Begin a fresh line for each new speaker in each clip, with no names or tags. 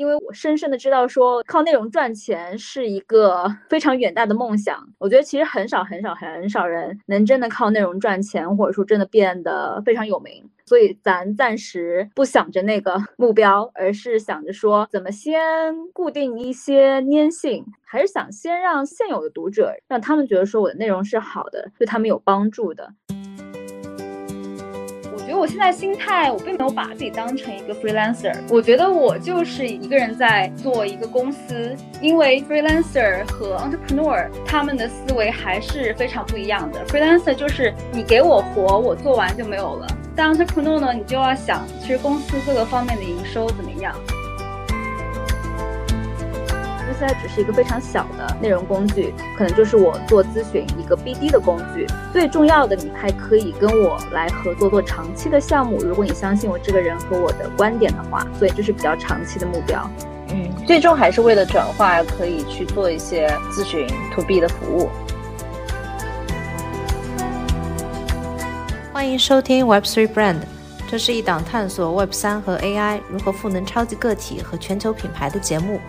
因为我深深的知道说靠内容赚钱是一个 非常远大的梦想。我觉得其实很少很少很少人能真的靠内容赚钱，或者说真的变得非常有名。所以咱暂时不想着那个 目标，而是想着说怎么先固定一些粘性，还是想先让现有的读者让他们觉得说我的内容是好的，对他们有帮助的。我觉得我现在心态，我并没有把自己当成一个 freelancer。我觉得我就是一个人在做一个公司，因为 freelancer 和 entrepreneur 他们的思维还是非常不一样的。freelancer 就是你给我活，我做完就没有了。但 entrepreneur 呢，你就要想，其实公司各个方面的营收怎么样。现在只是一个非常小的内容工具，可能就是我做咨询一个 BD 的工具。最重要的，你还可以跟我来合作做长期的项目。如果你相信我这个人和我的观点的话，所以这是比较长期的目标。
嗯，最终还是为了转化，可以去做一些咨询 To B 的服务。
欢迎收听 Web Three Brand，这是一档探索 Web 三和 AI 如何赋能超级个体和全球品牌的节目。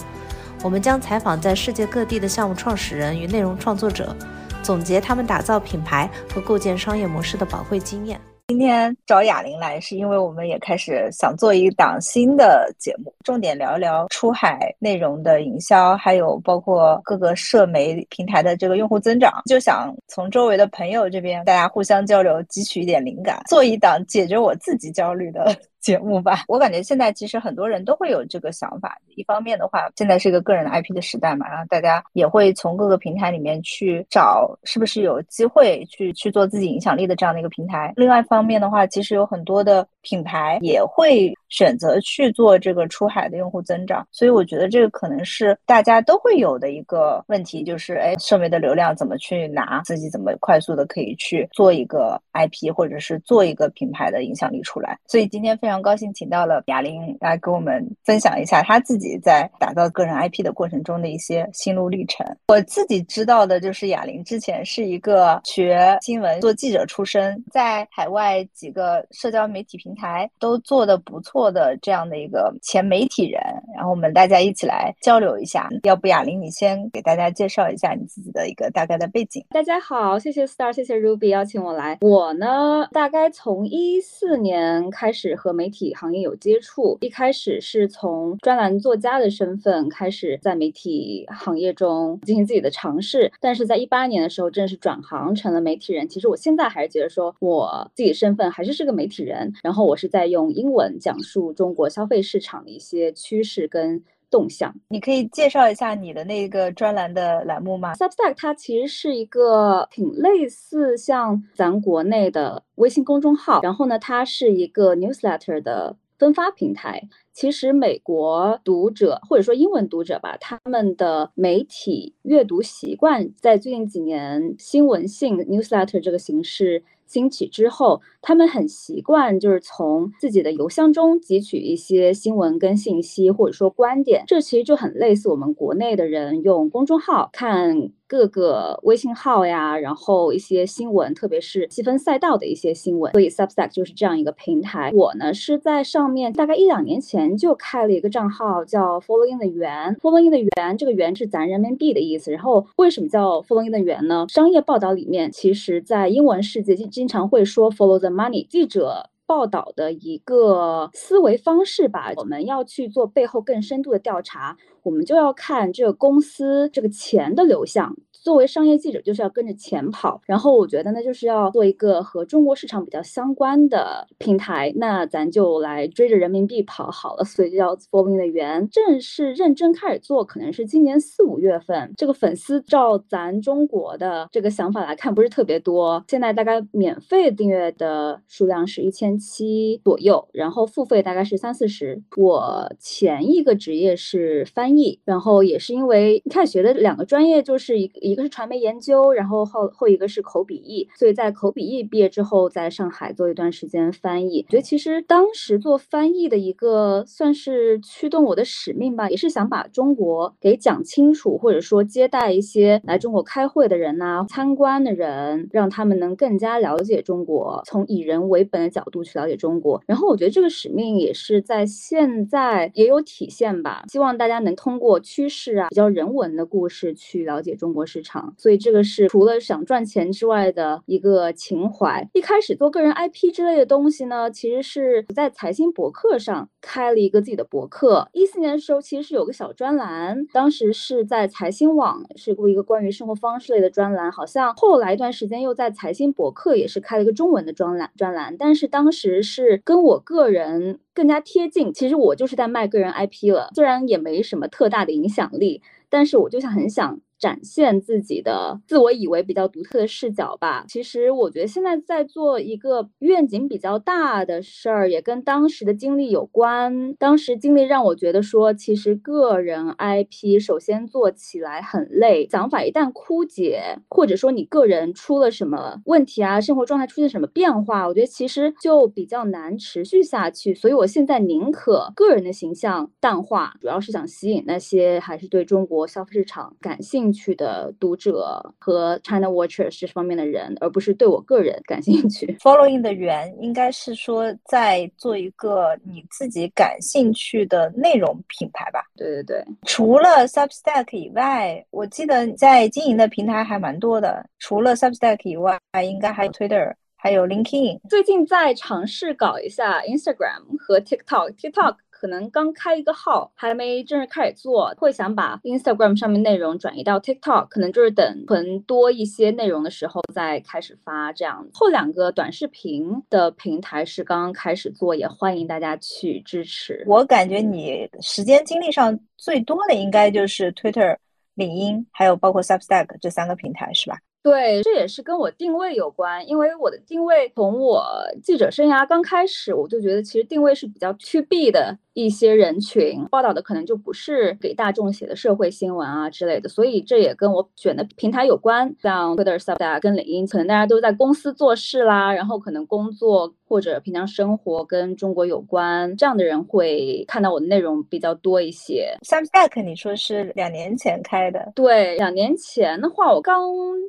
我们将采访在世界各地的项目创始人与内容创作者，总结他们打造品牌和构建商业模式的宝贵经验。
今天找哑铃来，是因为我们也开始想做一档新的节目，重点聊一聊出海内容的营销，还有包括各个社媒平台的这个用户增长。就想从周围的朋友这边，大家互相交流，汲取一点灵感，做一档解决我自己焦虑的。节目吧，我感觉现在其实很多人都会有这个想法。一方面的话，现在是一个个人的 IP 的时代嘛，然后大家也会从各个平台里面去找是不是有机会去去做自己影响力的这样的一个平台。另外一方面的话，其实有很多的品牌也会选择去做这个出海的用户增长。所以我觉得这个可能是大家都会有的一个问题，就是哎，社媒的流量怎么去拿，自己怎么快速的可以去做一个 IP 或者是做一个品牌的影响力出来。所以今天非常。高兴请到了哑铃来跟我们分享一下他自己在打造个人 IP 的过程中的一些心路历程。我自己知道的就是哑铃之前是一个学新闻做记者出身，在海外几个社交媒体平台都做的不错做的这样的一个前媒体人。然后我们大家一起来交流一下，要不雅玲你先给大家介绍一下你自己的一个大概的背景。
大家好，谢谢 Star，谢谢 Ruby 邀请我来。我呢，大概从一四年开始和。媒体行业有接触，一开始是从专栏作家的身份开始在媒体行业中进行自己的尝试，但是在一八年的时候正式转行成了媒体人。其实我现在还是觉得说我自己身份还是是个媒体人，然后我是在用英文讲述中国消费市场的一些趋势跟动向。
你可以介绍一下你的那个专栏的栏目吗
？Substack 它其实是一个挺类似像咱国内的。微信公众号，然后呢，它是一个 newsletter 的分发平台。其实美国读者或者说英文读者吧，他们的媒体阅读习惯在最近几年新闻性 newsletter 这个形式兴起之后，他们很习惯就是从自己的邮箱中汲取一些新闻跟信息，或者说观点。这其实就很类似我们国内的人用公众号看。各个微信号呀，然后一些新闻，特别是细分赛道的一些新闻，所以 Substack 就是这样一个平台。我呢是在上面大概一两年前就开了一个账号，叫 Following 的圆，Following 的圆，这个圆是咱人民币的意思。然后为什么叫 Following 的圆呢？商业报道里面，其实在英文世界经经常会说 Follow the money，记者报道的一个思维方式吧。我们要去做背后更深度的调查。我们就要看这个公司这个钱的流向。作为商业记者，就是要跟着钱跑。然后我觉得呢，就是要做一个和中国市场比较相关的平台。那咱就来追着人民币跑好了。所以叫 Following 的源，正式认真开始做，可能是今年四五月份。这个粉丝照咱中国的这个想法来看，不是特别多。现在大概免费订阅的数量是一千七左右，然后付费大概是三四十。我前一个职业是翻。译，然后也是因为一开始学的两个专业就是一一个是传媒研究，然后后后一个是口笔译。所以在口笔译毕业之后，在上海做一段时间翻译。我觉得其实当时做翻译的一个算是驱动我的使命吧，也是想把中国给讲清楚，或者说接待一些来中国开会的人呐、参观的人，让他们能更加了解中国，从以人为本的角度去了解中国。然后我觉得这个使命也是在现在也有体现吧，希望大家能通过趋势啊，比较人文的故事去了解中国场。所以这个是除了想赚钱之外的一个情怀。一开始做个人 IP 之类的东西呢，其实是在财新博客上开了一个自己的博客。一四年的时候，其实是有个小专栏，当时是在财新网是过一个关于生活方式类的专栏，好像后来一段时间又在财新博客也是开了一个中文的专栏专栏，但是当时是跟我个人更加贴近。其实我就是在卖个人 IP 了，虽然也没什么特大的影响力，但是我就想很想。展现自己的自我以为比较独特的视角吧。其实我觉得现在在做一个愿景比较大的事儿，也跟当时的经历有关。当时经历让我觉得说，其实个人 IP 首先做起来很累，想法一旦枯竭，或者说你个人出了什么问题啊，生活状态出现什么变化，我觉得其实就比较难持续下去。所以我现在宁可个人的形象淡化，主要是想吸引那些还是对中国消费市场感兴趣。趣的读者和 China Watchers 这方面的人，而不是对我个人感兴趣。
Following 的源应该是说在做一个你自己感兴趣的内容品牌吧？
对对对。
除了 Substack 以外，我记得你在经营的平台还蛮多的。除了 Substack 以外，应该还有 Twitter，还有 LinkedIn。
最近在尝试搞一下 Instagram 和 TikTok。TikTok。可能刚开一个号，还没正式开始做，会想把 Instagram 上面内容转移到 TikTok，可能就是等囤多一些内容的时候再开始发。这样后两个短视频的平台是刚刚开始做，也欢迎大家去支持。
我感觉你时间精力上最多的应该就是 Twitter、领英，还有包括 Substack 这三个平台，是吧？
对，这也是跟我定位有关，因为我的定位从我记者生涯刚开始，我就觉得其实定位是比较 to B 的一些人群，报道的可能就不是给大众写的社会新闻啊之类的，所以这也跟我选的平台有关。像 Twitter、s u b d a 跟领英，可能大家都在公司做事啦，然后可能工作或者平常生活跟中国有关，这样的人会看到我的内容比较多一些。
Substack 你说是两年前开的？
对，两年前的话，我刚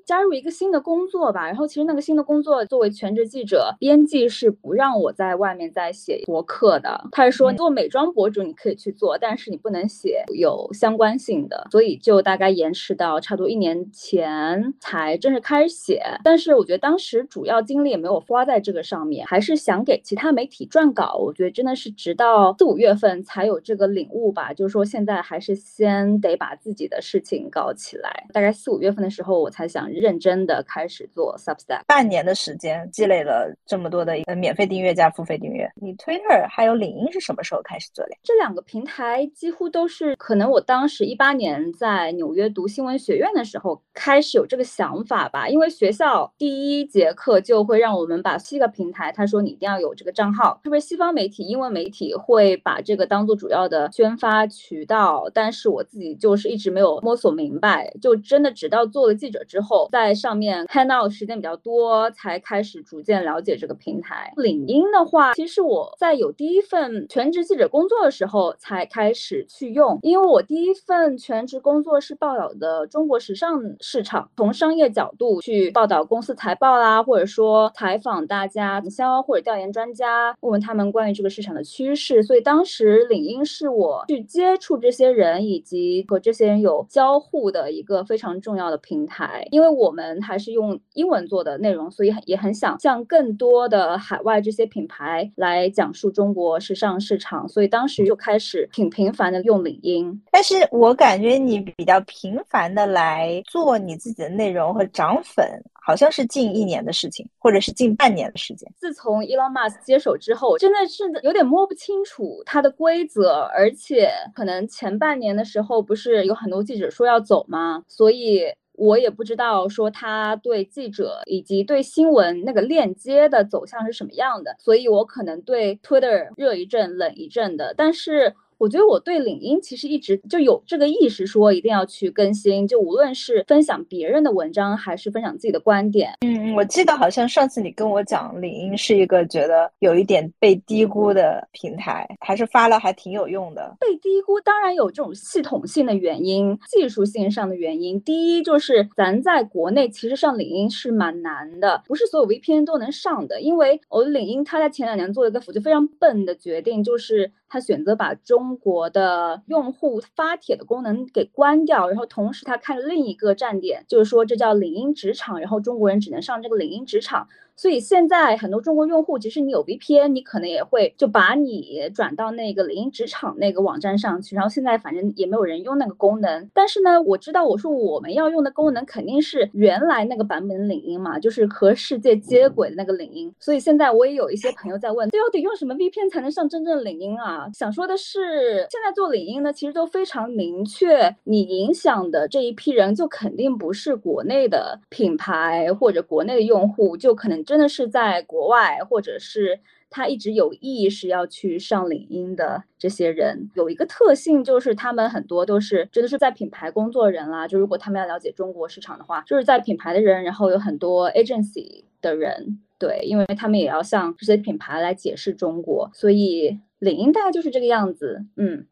加。入一个新的工作吧，然后其实那个新的工作作为全职记者，编辑是不让我在外面再写博客的。他是说做美妆博主你可以去做，但是你不能写有相关性的，所以就大概延迟到差不多一年前才正式开始写。但是我觉得当时主要精力也没有花在这个上面，还是想给其他媒体撰稿。我觉得真的是直到四五月份才有这个领悟吧，就是说现在还是先得把自己的事情搞起来。大概四五月份的时候，我才想认。认真的开始做 Substack，
半年的时间积累了这么多的一个免费订阅加付费订阅。你 Twitter 还有领英是什么时候开始做的？
这两个平台几乎都是可能我当时一八年在纽约读新闻学院的时候开始有这个想法吧。因为学校第一节课就会让我们把七个平台，他说你一定要有这个账号，特别西方媒体、英文媒体会把这个当做主要的宣发渠道。但是我自己就是一直没有摸索明白，就真的直到做了记者之后，在上面看到时间比较多，才开始逐渐了解这个平台。领英的话，其实我在有第一份全职记者工作的时候才开始去用，因为我第一份全职工作是报道的中国时尚市场，从商业角度去报道公司财报啦，或者说采访大家营销或者调研专家，问问他们关于这个市场的趋势。所以当时领英是我去接触这些人以及和这些人有交互的一个非常重要的平台，因为我。们还是用英文做的内容，所以也很想向更多的海外这些品牌来讲述中国时尚市场，所以当时就开始挺频繁的用领英。
但是我感觉你比较频繁的来做你自己的内容和涨粉，好像是近一年的事情，或者是近半年的时间。
自从 Elon Musk 接手之后，真的是有点摸不清楚它的规则，而且可能前半年的时候不是有很多记者说要走吗？所以。我也不知道说他对记者以及对新闻那个链接的走向是什么样的，所以我可能对 Twitter 热一阵冷一阵的，但是。我觉得我对领英其实一直就有这个意识，说一定要去更新，就无论是分享别人的文章，还是分享自己的观点。
嗯，我记得好像上次你跟我讲，领英是一个觉得有一点被低估的平台，还是发了还挺有用的。
被低估当然有这种系统性的原因、技术性上的原因。第一就是咱在国内其实上领英是蛮难的，不是所有 VPN 都能上的，因为我的领英它在前两年做了一个就非常笨的决定，就是他选择把中国的用户发帖的功能给关掉，然后同时他看另一个站点，就是说这叫领英职场，然后中国人只能上这个领英职场。所以现在很多中国用户，即使你有 VPN，你可能也会就把你转到那个领英职场那个网站上去。然后现在反正也没有人用那个功能。但是呢，我知道我说我们要用的功能肯定是原来那个版本领英嘛，就是和世界接轨的那个领英。所以现在我也有一些朋友在问，到底用什么 VPN 才能上真正的领英啊？想说的是，现在做领英呢，其实都非常明确，你影响的这一批人就肯定不是国内的品牌或者国内的用户，就可能。真的是在国外，或者是他一直有意识要去上领英的这些人，有一个特性就是他们很多都是真的是在品牌工作人啦。就如果他们要了解中国市场的话，就是在品牌的人，然后有很多 agency 的人，对，因为他们也要向这些品牌来解释中国，所以领英大概就是这个样子。
嗯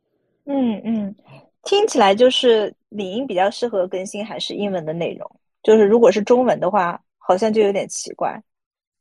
嗯嗯，听起来就是领英比较适合更新还是英文的内容，就是如果是中文的话，好像就有点奇怪。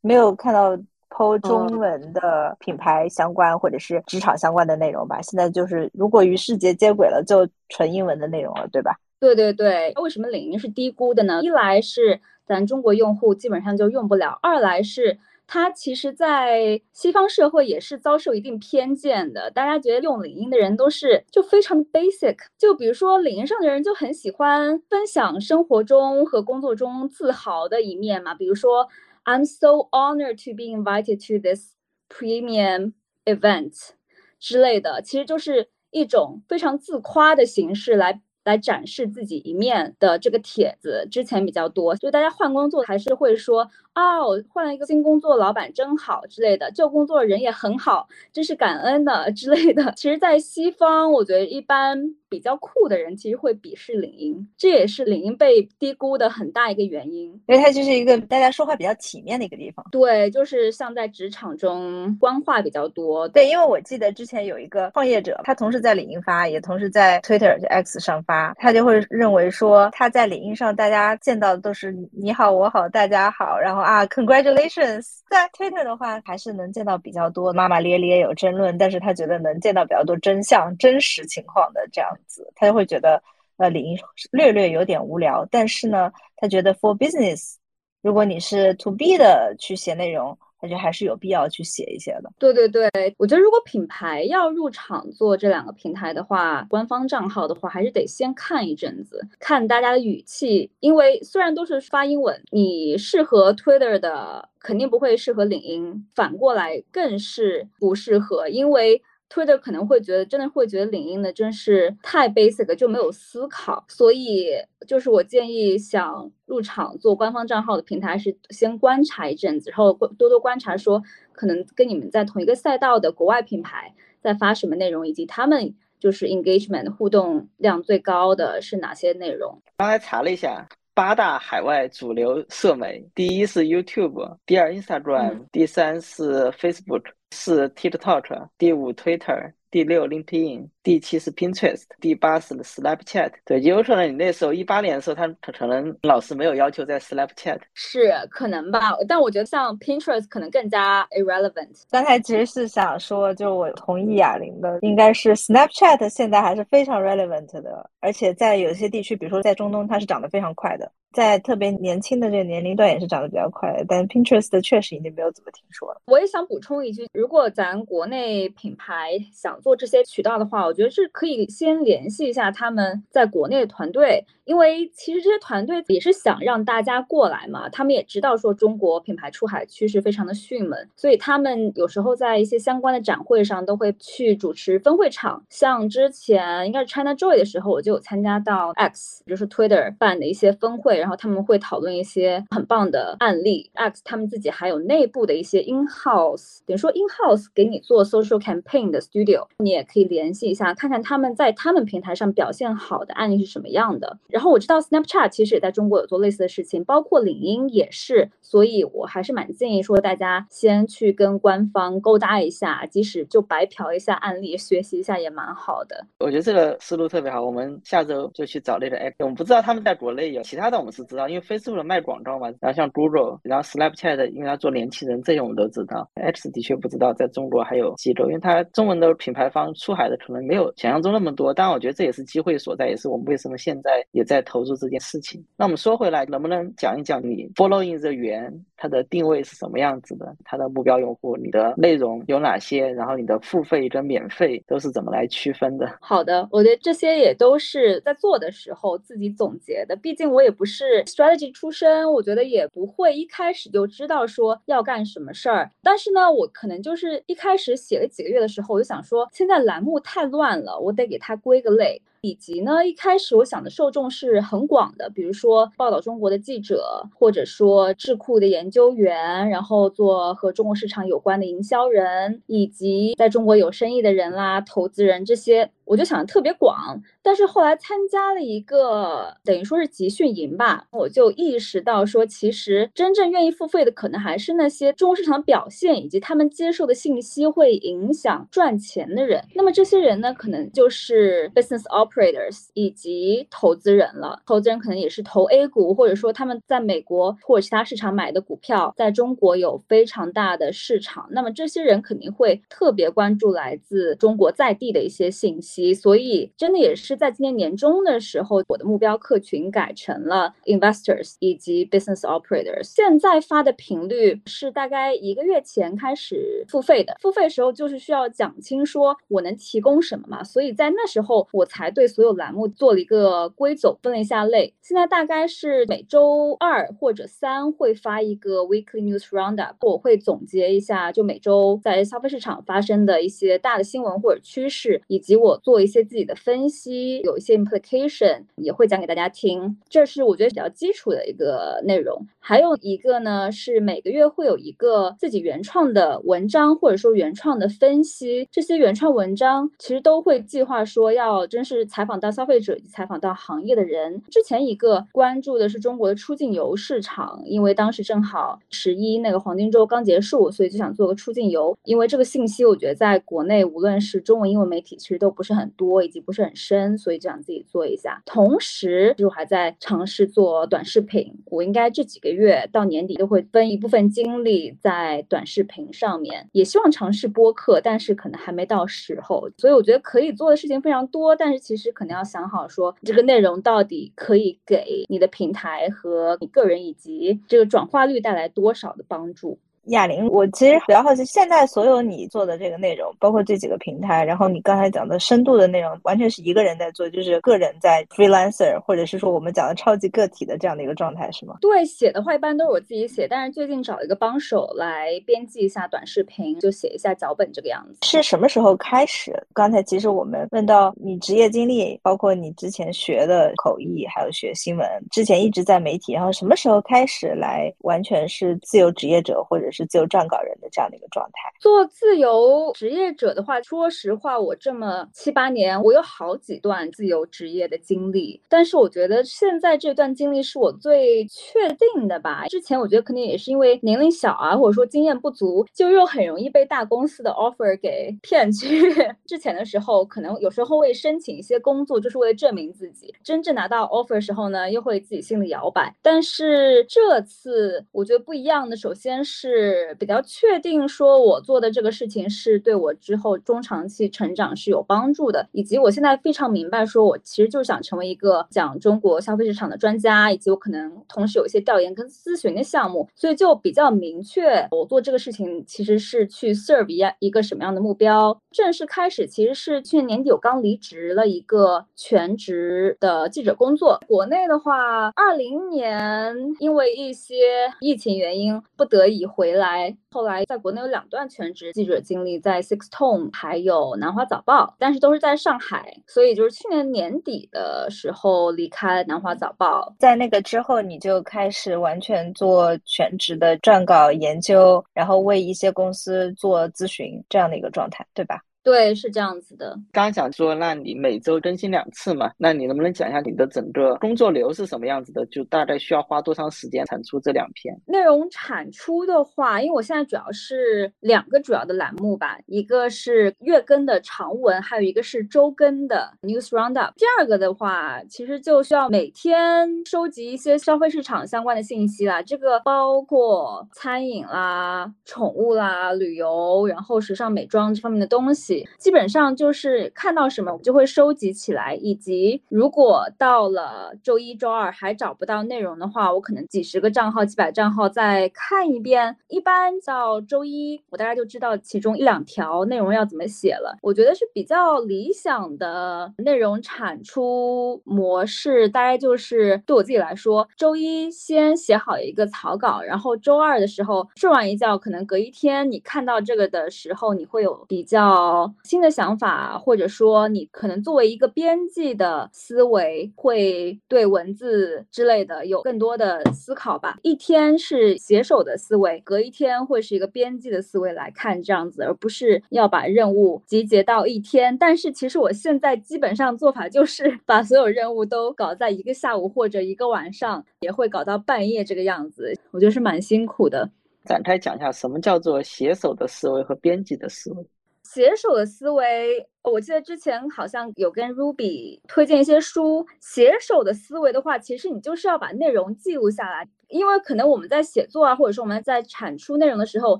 没有看到剖中文的品牌相关或者是职场相关的内容吧？现在就是如果与世界接轨了，就纯英文的内容了，对吧？
对对对。为什么领英是低估的呢？一来是咱中国用户基本上就用不了，二来是它其实，在西方社会也是遭受一定偏见的。大家觉得用领英的人都是就非常 basic，就比如说领英上的人就很喜欢分享生活中和工作中自豪的一面嘛，比如说。I'm so honored to be invited to this premium event 之类的，其实就是一种非常自夸的形式来来展示自己一面的这个帖子。之前比较多，所以大家换工作还是会说。哦，换了一个新工作，老板真好之类的，旧工作人也很好，真是感恩的 之类的。其实，在西方，我觉得一般比较酷的人其实会鄙视领英，这也是领英被低估的很大一个原因，
因为它就是一个大家说话比较体面的一个地方。
对，就是像在职场中官话比较多。
对，因为我记得之前有一个创业者，他同时在领英发，也同时在 Twitter X 上发，他就会认为说他在领英上大家见到的都是你好我好大家好，然后。啊，Congratulations！在 Twitter 的话，还是能见到比较多骂骂咧咧有争论，但是他觉得能见到比较多真相、真实情况的这样子，他就会觉得呃，领英略略有点无聊。但是呢，他觉得 For business，如果你是 To B 的去写内容。我觉得还是有必要去写一些的。
对对对，我觉得如果品牌要入场做这两个平台的话，官方账号的话，还是得先看一阵子，看大家的语气，因为虽然都是发英文，你适合 Twitter 的肯定不会适合领英，反过来更是不适合，因为。Twitter 可能会觉得，真的会觉得领英的真是太 basic，就没有思考。所以，就是我建议想入场做官方账号的平台，是先观察一阵子，然后多多观察说，可能跟你们在同一个赛道的国外品牌在发什么内容，以及他们就是 engagement 互动量最高的是哪些内容。
刚才查了一下，八大海外主流社媒，第一是 YouTube，第二 Instagram，第三是 Facebook。四 TikTok，第五 Twitter，第六 LinkedIn，第七是 Pinterest，第八是 Snapchat。对，有可能你那时候一八年的时候，他可能老师没有要求在 Snapchat，
是可能吧？但我觉得像 Pinterest 可能更加 irrelevant。
刚才其实是想说，就我同意哑铃的，应该是 Snapchat 现在还是非常 relevant 的，而且在有些地区，比如说在中东，它是涨得非常快的。在特别年轻的这个年龄段也是涨得比较快，但 Pinterest 确实已经没有怎么听说了。
我也想补充一句，如果咱国内品牌想做这些渠道的话，我觉得是可以先联系一下他们在国内的团队。因为其实这些团队也是想让大家过来嘛，他们也知道说中国品牌出海趋势非常的迅猛，所以他们有时候在一些相关的展会上都会去主持分会场。像之前应该是 China Joy 的时候，我就有参加到 X，就是 Twitter 办的一些分会，然后他们会讨论一些很棒的案例。X 他们自己还有内部的一些 in house，等于说 in house 给你做 social campaign 的 studio，你也可以联系一下，看看他们在他们平台上表现好的案例是什么样的。然然后我知道 Snapchat 其实也在中国有做类似的事情，包括领英也是，所以我还是蛮建议说大家先去跟官方勾搭一下，即使就白嫖一下案例，学习一下也蛮好的。
我觉得这个思路特别好，我们下周就去找那个 app。我们不知道他们在国内有，其他的我们是知道，因为 Facebook 卖广告嘛。然后像 Google，然后 Snapchat，因为它做年轻人，这些我们都知道。X 的确不知道在中国还有机构，因为它中文的品牌方出海的可能没有想象中那么多。但我觉得这也是机会所在，也是我们为什么现在也在投入这件事情。那我们说回来，能不能讲一讲你 Following the 源它的定位是什么样子的？它的目标用户，你的内容有哪些？然后你的付费跟免费都是怎么来区分的？
好的，我觉得这些也都是在做的时候自己总结的。毕竟我也不是 strategy 出身，我觉得也不会一开始就知道说要干什么事儿。但是呢，我可能就是一开始写了几个月的时候，我就想说，现在栏目太乱了，我得给它归个类。以及呢，一开始我想的受众是很广的，比如说报道中国的记者，或者说智库的研究员，然后做和中国市场有关的营销人，以及在中国有生意的人啦、投资人这些。我就想的特别广，但是后来参加了一个等于说是集训营吧，我就意识到说，其实真正愿意付费的可能还是那些中国市场表现以及他们接受的信息会影响赚钱的人。那么这些人呢，可能就是 business operators 以及投资人了。投资人可能也是投 A 股，或者说他们在美国或者其他市场买的股票，在中国有非常大的市场。那么这些人肯定会特别关注来自中国在地的一些信息。所以，真的也是在今年年中的时候，我的目标客群改成了 investors 以及 business operators。现在发的频率是大概一个月前开始付费的，付费时候就是需要讲清说我能提供什么嘛。所以在那时候，我才对所有栏目做了一个归总，分了一下类。现在大概是每周二或者三会发一个 weekly news roundup，我会总结一下就每周在消费市场发生的一些大的新闻或者趋势，以及我。做一些自己的分析，有一些 implication 也会讲给大家听，这是我觉得比较基础的一个内容。还有一个呢，是每个月会有一个自己原创的文章，或者说原创的分析。这些原创文章其实都会计划说要真是采访到消费者，采访到行业的人。之前一个关注的是中国的出境游市场，因为当时正好十一那个黄金周刚结束，所以就想做个出境游。因为这个信息，我觉得在国内无论是中文、英文媒体，其实都不是很。很多以及不是很深，所以就想自己做一下。同时，就还在尝试做短视频。我应该这几个月到年底都会分一部分精力在短视频上面，也希望尝试播客，但是可能还没到时候。所以我觉得可以做的事情非常多，但是其实可能要想好说这个内容到底可以给你的平台和你个人以及这个转化率带来多少的帮助。
哑铃，我其实比较好奇，现在所有你做的这个内容，包括这几个平台，然后你刚才讲的深度的内容，完全是一个人在做，就是个人在 freelancer，或者是说我们讲的超级个体的这样的一个状态，是吗？
对，写的话一般都是我自己写，但是最近找一个帮手来编辑一下短视频，就写一下脚本这个样子。
是什么时候开始？刚才其实我们问到你职业经历，包括你之前学的口译，还有学新闻，之前一直在媒体，然后什么时候开始来完全是自由职业者，或者是？自由撰稿人的这样的一个状态。
做自由职业者的话，说实话，我这么七八年，我有好几段自由职业的经历。但是我觉得现在这段经历是我最确定的吧。之前我觉得肯定也是因为年龄小啊，或者说经验不足，就又很容易被大公司的 offer 给骗去。之前的时候，可能有时候会申请一些工作，就是为了证明自己。真正拿到 offer 时候呢，又会自己心里摇摆。但是这次我觉得不一样的，首先是。是比较确定说我做的这个事情是对我之后中长期成长是有帮助的，以及我现在非常明白说我其实就是想成为一个讲中国消费市场的专家，以及我可能同时有一些调研跟咨询的项目，所以就比较明确我做这个事情其实是去 serve 一一个什么样的目标。正式开始其实是去年年底我刚离职了一个全职的记者工作，国内的话，二零年因为一些疫情原因不得已回回来。后来在国内有两段全职记者经历，在 Six Tone 还有南华早报，但是都是在上海，所以就是去年年底的时候离开南华早报。
在那个之后，你就开始完全做全职的撰稿研究，然后为一些公司做咨询这样的一个状态，对吧？
对，是这样子的。
刚刚讲说，那你每周更新两次嘛？那你能不能讲一下你的整个工作流是什么样子的？就大概需要花多长时间产出这两篇
内容？产出的话，因为我现在主要是两个主要的栏目吧，一个是月更的长文，还有一个是周更的 News Roundup。第二个的话，其实就需要每天收集一些消费市场相关的信息啦，这个包括餐饮啦、宠物啦、旅游，然后时尚美妆这方面的东西。基本上就是看到什么我就会收集起来，以及如果到了周一周二还找不到内容的话，我可能几十个账号、几百账号再看一遍。一般到周一，我大概就知道其中一两条内容要怎么写了。我觉得是比较理想的内容产出模式，大概就是对我自己来说，周一先写好一个草稿，然后周二的时候睡完一觉，可能隔一天你看到这个的时候，你会有比较。新的想法，或者说你可能作为一个编辑的思维，会对文字之类的有更多的思考吧。一天是写手的思维，隔一天会是一个编辑的思维来看这样子，而不是要把任务集结到一天。但是其实我现在基本上做法就是 把所有任务都搞在一个下午或者一个晚上，也会搞到半夜这个样子。我觉得是蛮辛苦的。
展开讲一下，什么叫做写手的思维和编辑的思维？
写手的思维。我记得之前好像有跟 Ruby 推荐一些书。写手的思维的话，其实你就是要把内容记录下来，因为可能我们在写作啊，或者说我们在产出内容的时候，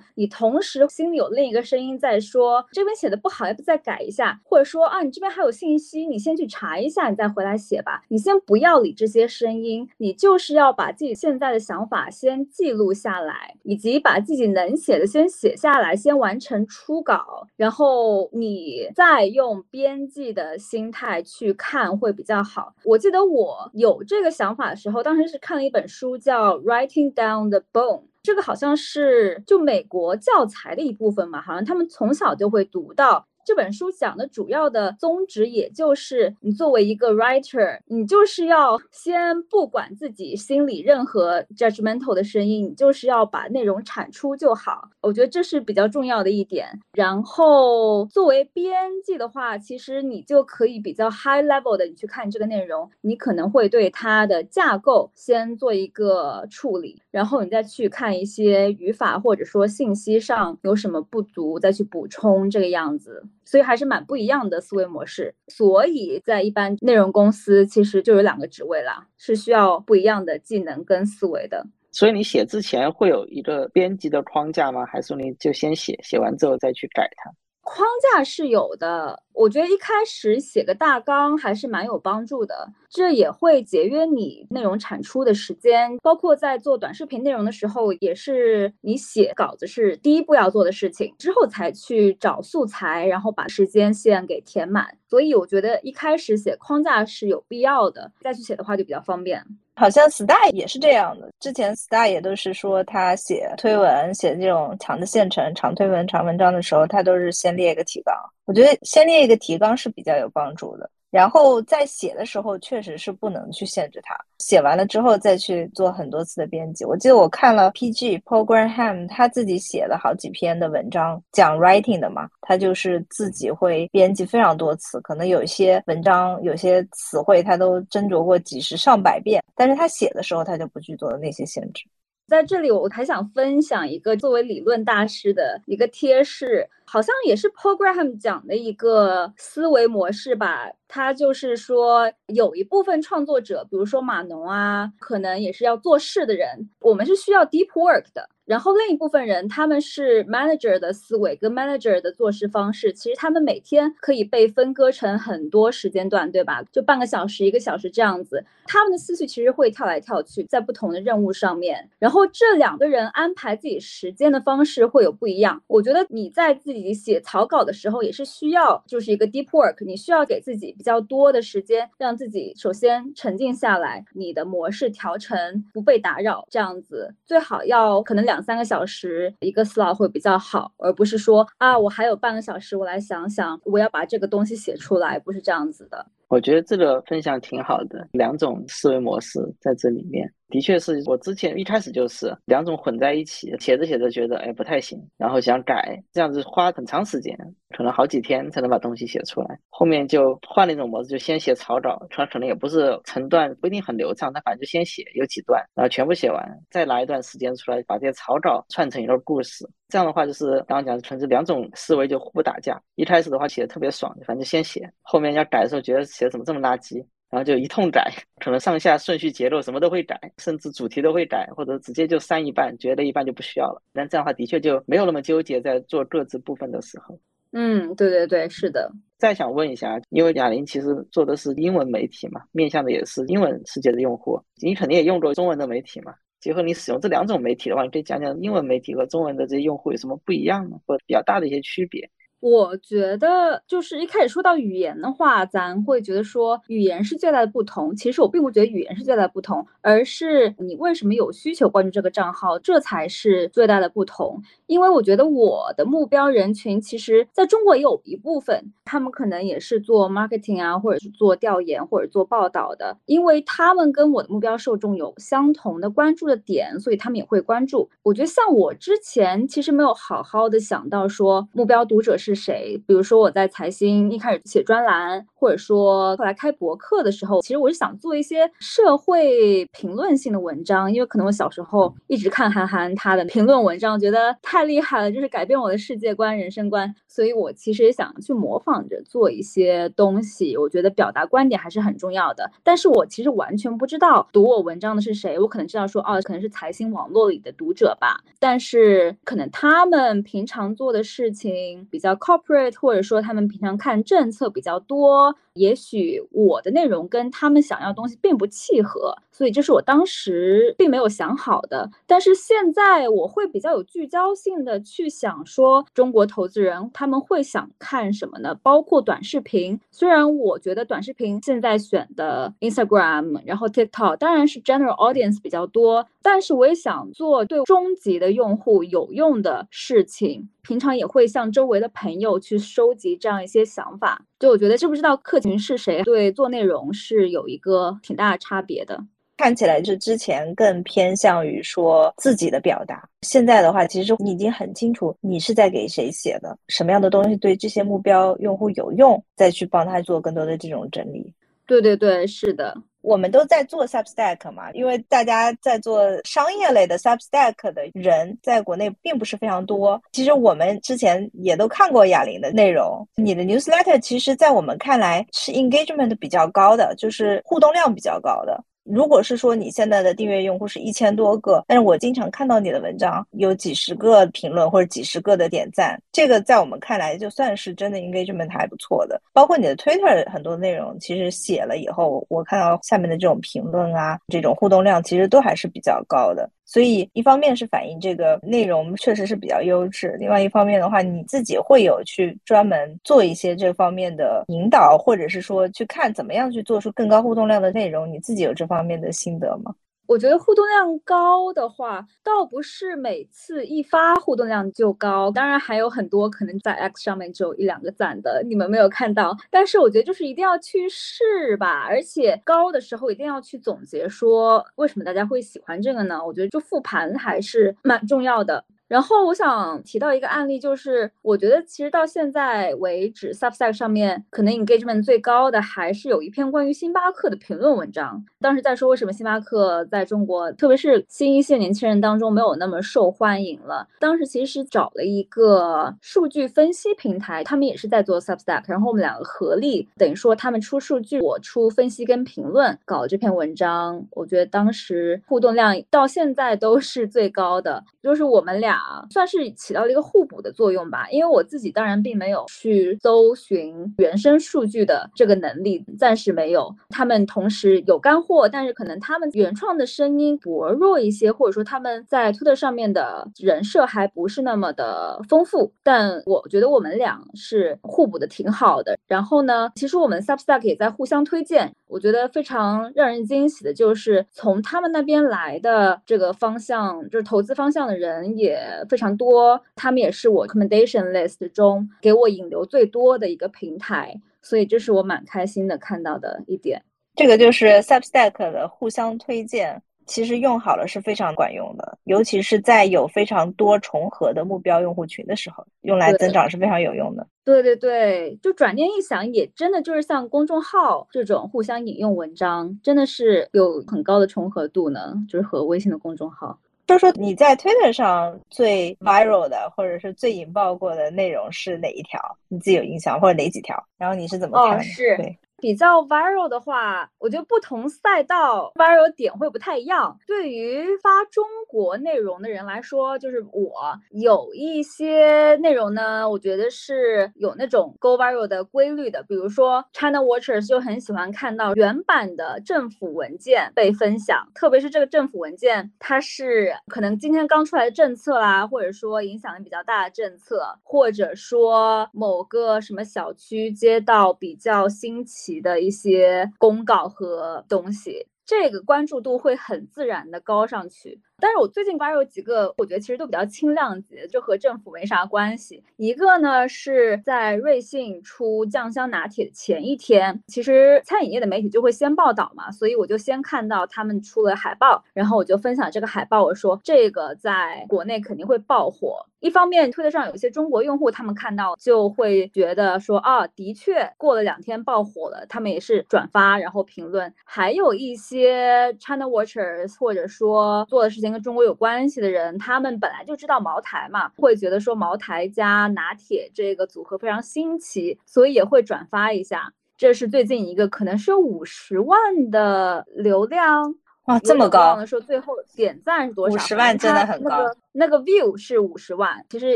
你同时心里有另一个声音在说这边写的不好，要不再改一下，或者说啊，你这边还有信息，你先去查一下，你再回来写吧。你先不要理这些声音，你就是要把自己现在的想法先记录下来，以及把自己能写的先写下来，先完成初稿，然后你再。用编辑的心态去看会比较好。我记得我有这个想法的时候，当时是看了一本书，叫《Writing Down the Bone》，这个好像是就美国教材的一部分嘛，好像他们从小就会读到。这本书讲的主要的宗旨，也就是你作为一个 writer，你就是要先不管自己心里任何 judgmental 的声音，你就是要把内容产出就好。我觉得这是比较重要的一点。然后作为编辑的话，其实你就可以比较 high level 的你去看这个内容，你可能会对它的架构先做一个处理，然后你再去看一些语法或者说信息上有什么不足，再去补充这个样子。所以还是蛮不一样的思维模式，所以在一般内容公司其实就有两个职位啦，是需要不一样的技能跟思维的。
所以你写之前会有一个编辑的框架吗？还是说你就先写，写完之后再去改它？
框架是有的，我觉得一开始写个大纲还是蛮有帮助的，这也会节约你内容产出的时间。包括在做短视频内容的时候，也是你写稿子是第一步要做的事情，之后才去找素材，然后把时间线给填满。所以我觉得一开始写框架是有必要的，再去写的话就比较方便。
好像 Star 也是这样的，之前 Star 也都是说他写推文、写这种长的线程、长推文、长文章的时候，他都是先列一个提纲。我觉得先列一个提纲是比较有帮助的。然后在写的时候，确实是不能去限制它。写完了之后再去做很多次的编辑。我记得我看了 PG Paul Graham 他自己写了好几篇的文章，讲 writing 的嘛，他就是自己会编辑非常多次，可能有一些文章有些词汇他都斟酌过几十上百遍，但是他写的时候他就不去做那些限制。
在这里，我还想分享一个作为理论大师的一个贴士。好像也是 program 讲的一个思维模式吧。他就是说，有一部分创作者，比如说码农啊，可能也是要做事的人，我们是需要 deep work 的。然后另一部分人，他们是 manager 的思维跟 manager 的做事方式，其实他们每天可以被分割成很多时间段，对吧？就半个小时、一个小时这样子，他们的思绪其实会跳来跳去，在不同的任务上面。然后这两个人安排自己时间的方式会有不一样。我觉得你在自己写草稿的时候，也是需要就是一个 deep work，你需要给自己比较多的时间，让自己首先沉静下来，你的模式调成不被打扰，这样子最好要可能两。三个小时一个 slot 会比较好，而不是说啊，我还有半个小时，我来想想，我要把这个东西写出来，不是这样子的。
我觉得这个分享挺好的，两种思维模式在这里面。的确是我之前一开始就是两种混在一起，写着写着觉得哎不太行，然后想改，这样子花很长时间，可能好几天才能把东西写出来。后面就换了一种模式，就先写草稿，它可能也不是成段，不一定很流畅，但反正就先写有几段，然后全部写完，再拿一段时间出来把这些草稿串成一个故事。这样的话就是刚刚讲，可能是两种思维就互不打架。一开始的话写的特别爽，反正先写，后面要改的时候觉得写的怎么这么垃圾。然后就一通改，可能上下顺序、节奏什么都会改，甚至主题都会改，或者直接就删一半，觉得一半就不需要了。但这样的话，的确就没有那么纠结在做各自部分的时候。
嗯，对对对，是的。
再想问一下，因为哑铃其实做的是英文媒体嘛，面向的也是英文世界的用户，你肯定也用过中文的媒体嘛。结合你使用这两种媒体的话，你可以讲讲英文媒体和中文的这些用户有什么不一样呢，或者比较大的一些区别。
我觉得就是一开始说到语言的话，咱会觉得说语言是最大的不同。其实我并不觉得语言是最大的不同，而是你为什么有需求关注这个账号，这才是最大的不同。因为我觉得我的目标人群其实在中国也有一部分，他们可能也是做 marketing 啊，或者是做调研或者做报道的，因为他们跟我的目标受众有相同的关注的点，所以他们也会关注。我觉得像我之前其实没有好好的想到说目标读者是。是谁？比如说我在财新一开始写专栏，或者说后来开博客的时候，其实我是想做一些社会评论性的文章，因为可能我小时候一直看韩寒他的评论文章，觉得太厉害了，就是改变我的世界观、人生观，所以我其实也想去模仿着做一些东西。我觉得表达观点还是很重要的，但是我其实完全不知道读我文章的是谁，我可能知道说哦，可能是财新网络里的读者吧，但是可能他们平常做的事情比较。Corporate 或者说他们平常看政策比较多，也许我的内容跟他们想要的东西并不契合，所以这是我当时并没有想好的。但是现在我会比较有聚焦性的去想说，中国投资人他们会想看什么呢？包括短视频，虽然我觉得短视频现在选的 Instagram，然后 TikTok 当然是 general audience 比较多，但是我也想做对终极的用户有用的事情。平常也会向周围的朋友友去收集这样一些想法，就我觉得知不知道客群是谁，对做内容是有一个挺大的差别的。
看起来是之前更偏向于说自己的表达，现在的话，其实你已经很清楚你是在给谁写的，什么样的东西对这些目标用户有用，再去帮他做更多的这种整理。
对对对，是的。
我们都在做 Substack 嘛，因为大家在做商业类的 Substack 的人在国内并不是非常多。其实我们之前也都看过哑铃的内容，你的 Newsletter 其实在我们看来是 engagement 比较高的，就是互动量比较高的。如果是说你现在的订阅用户是一千多个，但是我经常看到你的文章有几十个评论或者几十个的点赞，这个在我们看来就算是真的 engagement 还不错的。包括你的 Twitter 很多内容，其实写了以后，我看到下面的这种评论啊，这种互动量其实都还是比较高的。所以，一方面是反映这个内容确实是比较优质，另外一方面的话，你自己会有去专门做一些这方面的引导，或者是说去看怎么样去做出更高互动量的内容，你自己有这方面的心得吗？
我觉得互动量高的话，倒不是每次一发互动量就高，当然还有很多可能在 X 上面只有一两个赞的，你们没有看到。但是我觉得就是一定要去试吧，而且高的时候一定要去总结说为什么大家会喜欢这个呢？我觉得就复盘还是蛮重要的。然后我想提到一个案例，就是我觉得其实到现在为止，Substack 上面可能 engagement 最高的还是有一篇关于星巴克的评论文章。当时在说为什么星巴克在中国，特别是新一线年轻人当中没有那么受欢迎了。当时其实是找了一个数据分析平台，他们也是在做 Substack，然后我们两个合力，等于说他们出数据，我出分析跟评论，搞这篇文章。我觉得当时互动量到现在都是最高的，就是我们俩。算是起到了一个互补的作用吧，因为我自己当然并没有去搜寻原生数据的这个能力，暂时没有。他们同时有干货，但是可能他们原创的声音薄弱一些，或者说他们在推特上面的人设还不是那么的丰富。但我觉得我们俩是互补的挺好的。然后呢，其实我们 Substack 也在互相推荐。我觉得非常让人惊喜的就是从他们那边来的这个方向，就是投资方向的人也非常多，他们也是我 recommendation list 中给我引流最多的一个平台，所以这是我蛮开心的看到的一点。
这个就是 Substack 的互相推荐。其实用好了是非常管用的，尤其是在有非常多重合的目标用户群的时候，用来增长是非常有用的。
对对对，就转念一想，也真的就是像公众号这种互相引用文章，真的是有很高的重合度呢，就是和微信的公众号。
说说你在 Twitter 上最 viral 的或者是最引爆过的内容是哪一条？你自己有印象或者哪几条？然后你是怎么看？
哦，是。比较 viral 的话，我觉得不同赛道 viral 点会不太一样。对于发中国内容的人来说，就是我有一些内容呢，我觉得是有那种 go viral 的规律的。比如说 China Watchers 就很喜欢看到原版的政府文件被分享，特别是这个政府文件，它是可能今天刚出来的政策啦，或者说影响力比较大的政策，或者说某个什么小区街道比较新奇。的一些公告和东西，这个关注度会很自然的高上去。但是我最近发有几个，我觉得其实都比较轻量级，就和政府没啥关系。一个呢是在瑞幸出酱香拿铁的前一天，其实餐饮业的媒体就会先报道嘛，所以我就先看到他们出了海报，然后我就分享这个海报，我说这个在国内肯定会爆火。一方面推特上有一些中国用户，他们看到就会觉得说啊，的确过了两天爆火了，他们也是转发然后评论。还有一些 China Watchers 或者说做的事情。跟中国有关系的人，他们本来就知道茅台嘛，会觉得说茅台加拿铁这个组合非常新奇，所以也会转发一下。这是最近一个，可能是有五十万的流量
哇，这么高！
说最后点赞是多少？
五十万真的很高。
那个 view 是五十万，其实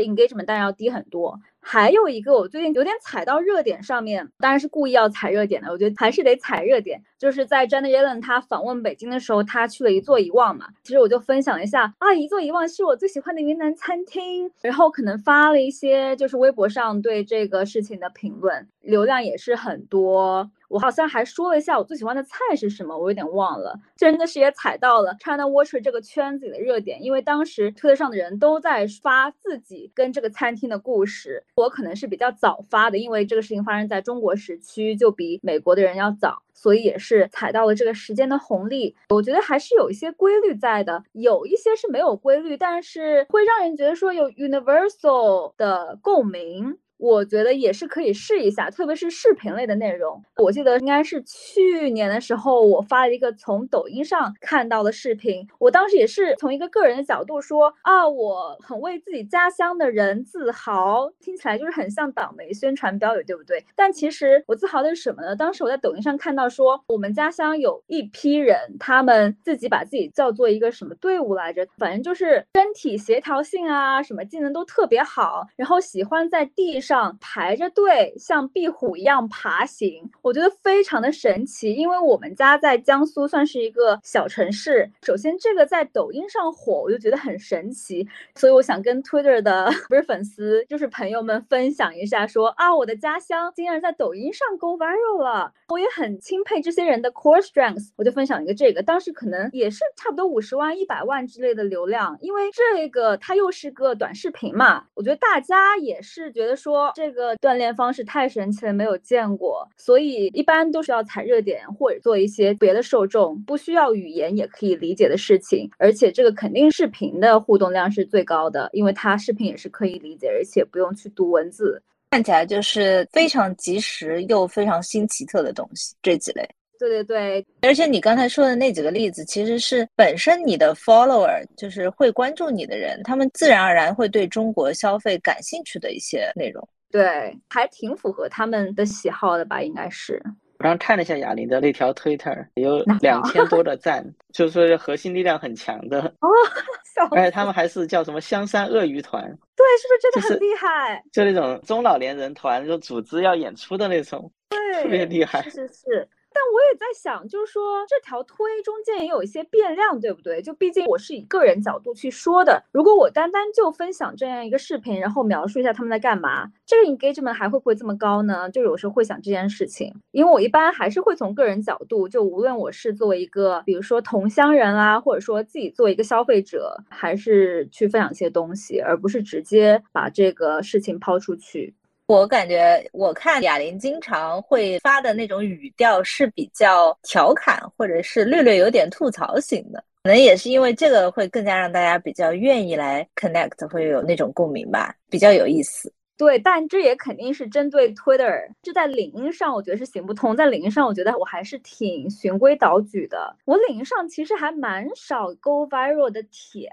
engagement 当然要低很多。还有一个，我最近有点踩到热点上面，当然是故意要踩热点的。我觉得还是得踩热点，就是在 Janet Yellen 他访问北京的时候，他去了一座遗忘嘛。其实我就分享一下啊，一座遗忘是我最喜欢的云南餐厅，然后可能发了一些就是微博上对这个事情的评论，流量也是很多。我好像还说了一下我最喜欢的菜是什么，我有点忘了。真的是也踩到了 China Watcher 这个圈子里的热点，因为当时推特上的人都在发自己跟这个餐厅的故事。我可能是比较早发的，因为这个事情发生在中国时区，就比美国的人要早，所以也是踩到了这个时间的红利。我觉得还是有一些规律在的，有一些是没有规律，但是会让人觉得说有 universal 的共鸣。我觉得也是可以试一下，特别是视频类的内容。我记得应该是去年的时候，我发了一个从抖音上看到的视频。我当时也是从一个个人的角度说啊，我很为自己家乡的人自豪，听起来就是很像党媒宣传标语，对不对？但其实我自豪的是什么呢？当时我在抖音上看到说，我们家乡有一批人，他们自己把自己叫做一个什么队伍来着？反正就是身体协调性啊，什么技能都特别好，然后喜欢在地。上排着队，像壁虎一样爬行，我觉得非常的神奇。因为我们家在江苏，算是一个小城市。首先，这个在抖音上火，我就觉得很神奇。所以，我想跟 Twitter 的不是粉丝，就是朋友们分享一下，说啊，我的家乡竟然在抖音上 go viral 了。我也很钦佩这些人的 core strengths。我就分享一个这个，当时可能也是差不多五十万、一百万之类的流量。因为这个它又是个短视频嘛，我觉得大家也是觉得说。说这个锻炼方式太神奇了，没有见过，所以一般都是要踩热点或者做一些别的受众不需要语言也可以理解的事情，而且这个肯定视频的互动量是最高的，因为它视频也是可以理解，而且不用去读文字，
看起来就是非常及时又非常新奇特的东西。这几类。
对对对，
而且你刚才说的那几个例子，其实是本身你的 follower 就是会关注你的人，他们自然而然会对中国消费感兴趣的一些内容。
对，还挺符合他们的喜好的吧？应该是。
我刚看了一下哑铃的那条 Twitter，有两千多的赞，就是说核心力量很强的
哦。
而且他们还是叫什么香山鳄鱼团？
对，是不是真的很厉害？
就那种中老年人团，就组织要演出的那种，
对，
特别厉害。
是是是。但我也在想，就是说这条推中间也有一些变量，对不对？就毕竟我是以个人角度去说的，如果我单单就分享这样一个视频，然后描述一下他们在干嘛，这个 engagement 还会不会这么高呢？就有时候会想这件事情，因为我一般还是会从个人角度，就无论我是作为一个，比如说同乡人啊，或者说自己作为一个消费者，还是去分享一些东西，而不是直接把这个事情抛出去。
我感觉我看哑铃经常会发的那种语调是比较调侃，或者是略略有点吐槽型的，可能也是因为这个会更加让大家比较愿意来 connect，会有那种共鸣吧，比较有意思。
对，但这也肯定是针对 Twitter，这在领英上我觉得是行不通。在领英上，我觉得我还是挺循规蹈矩的。我领英上其实还蛮少 go viral 的帖，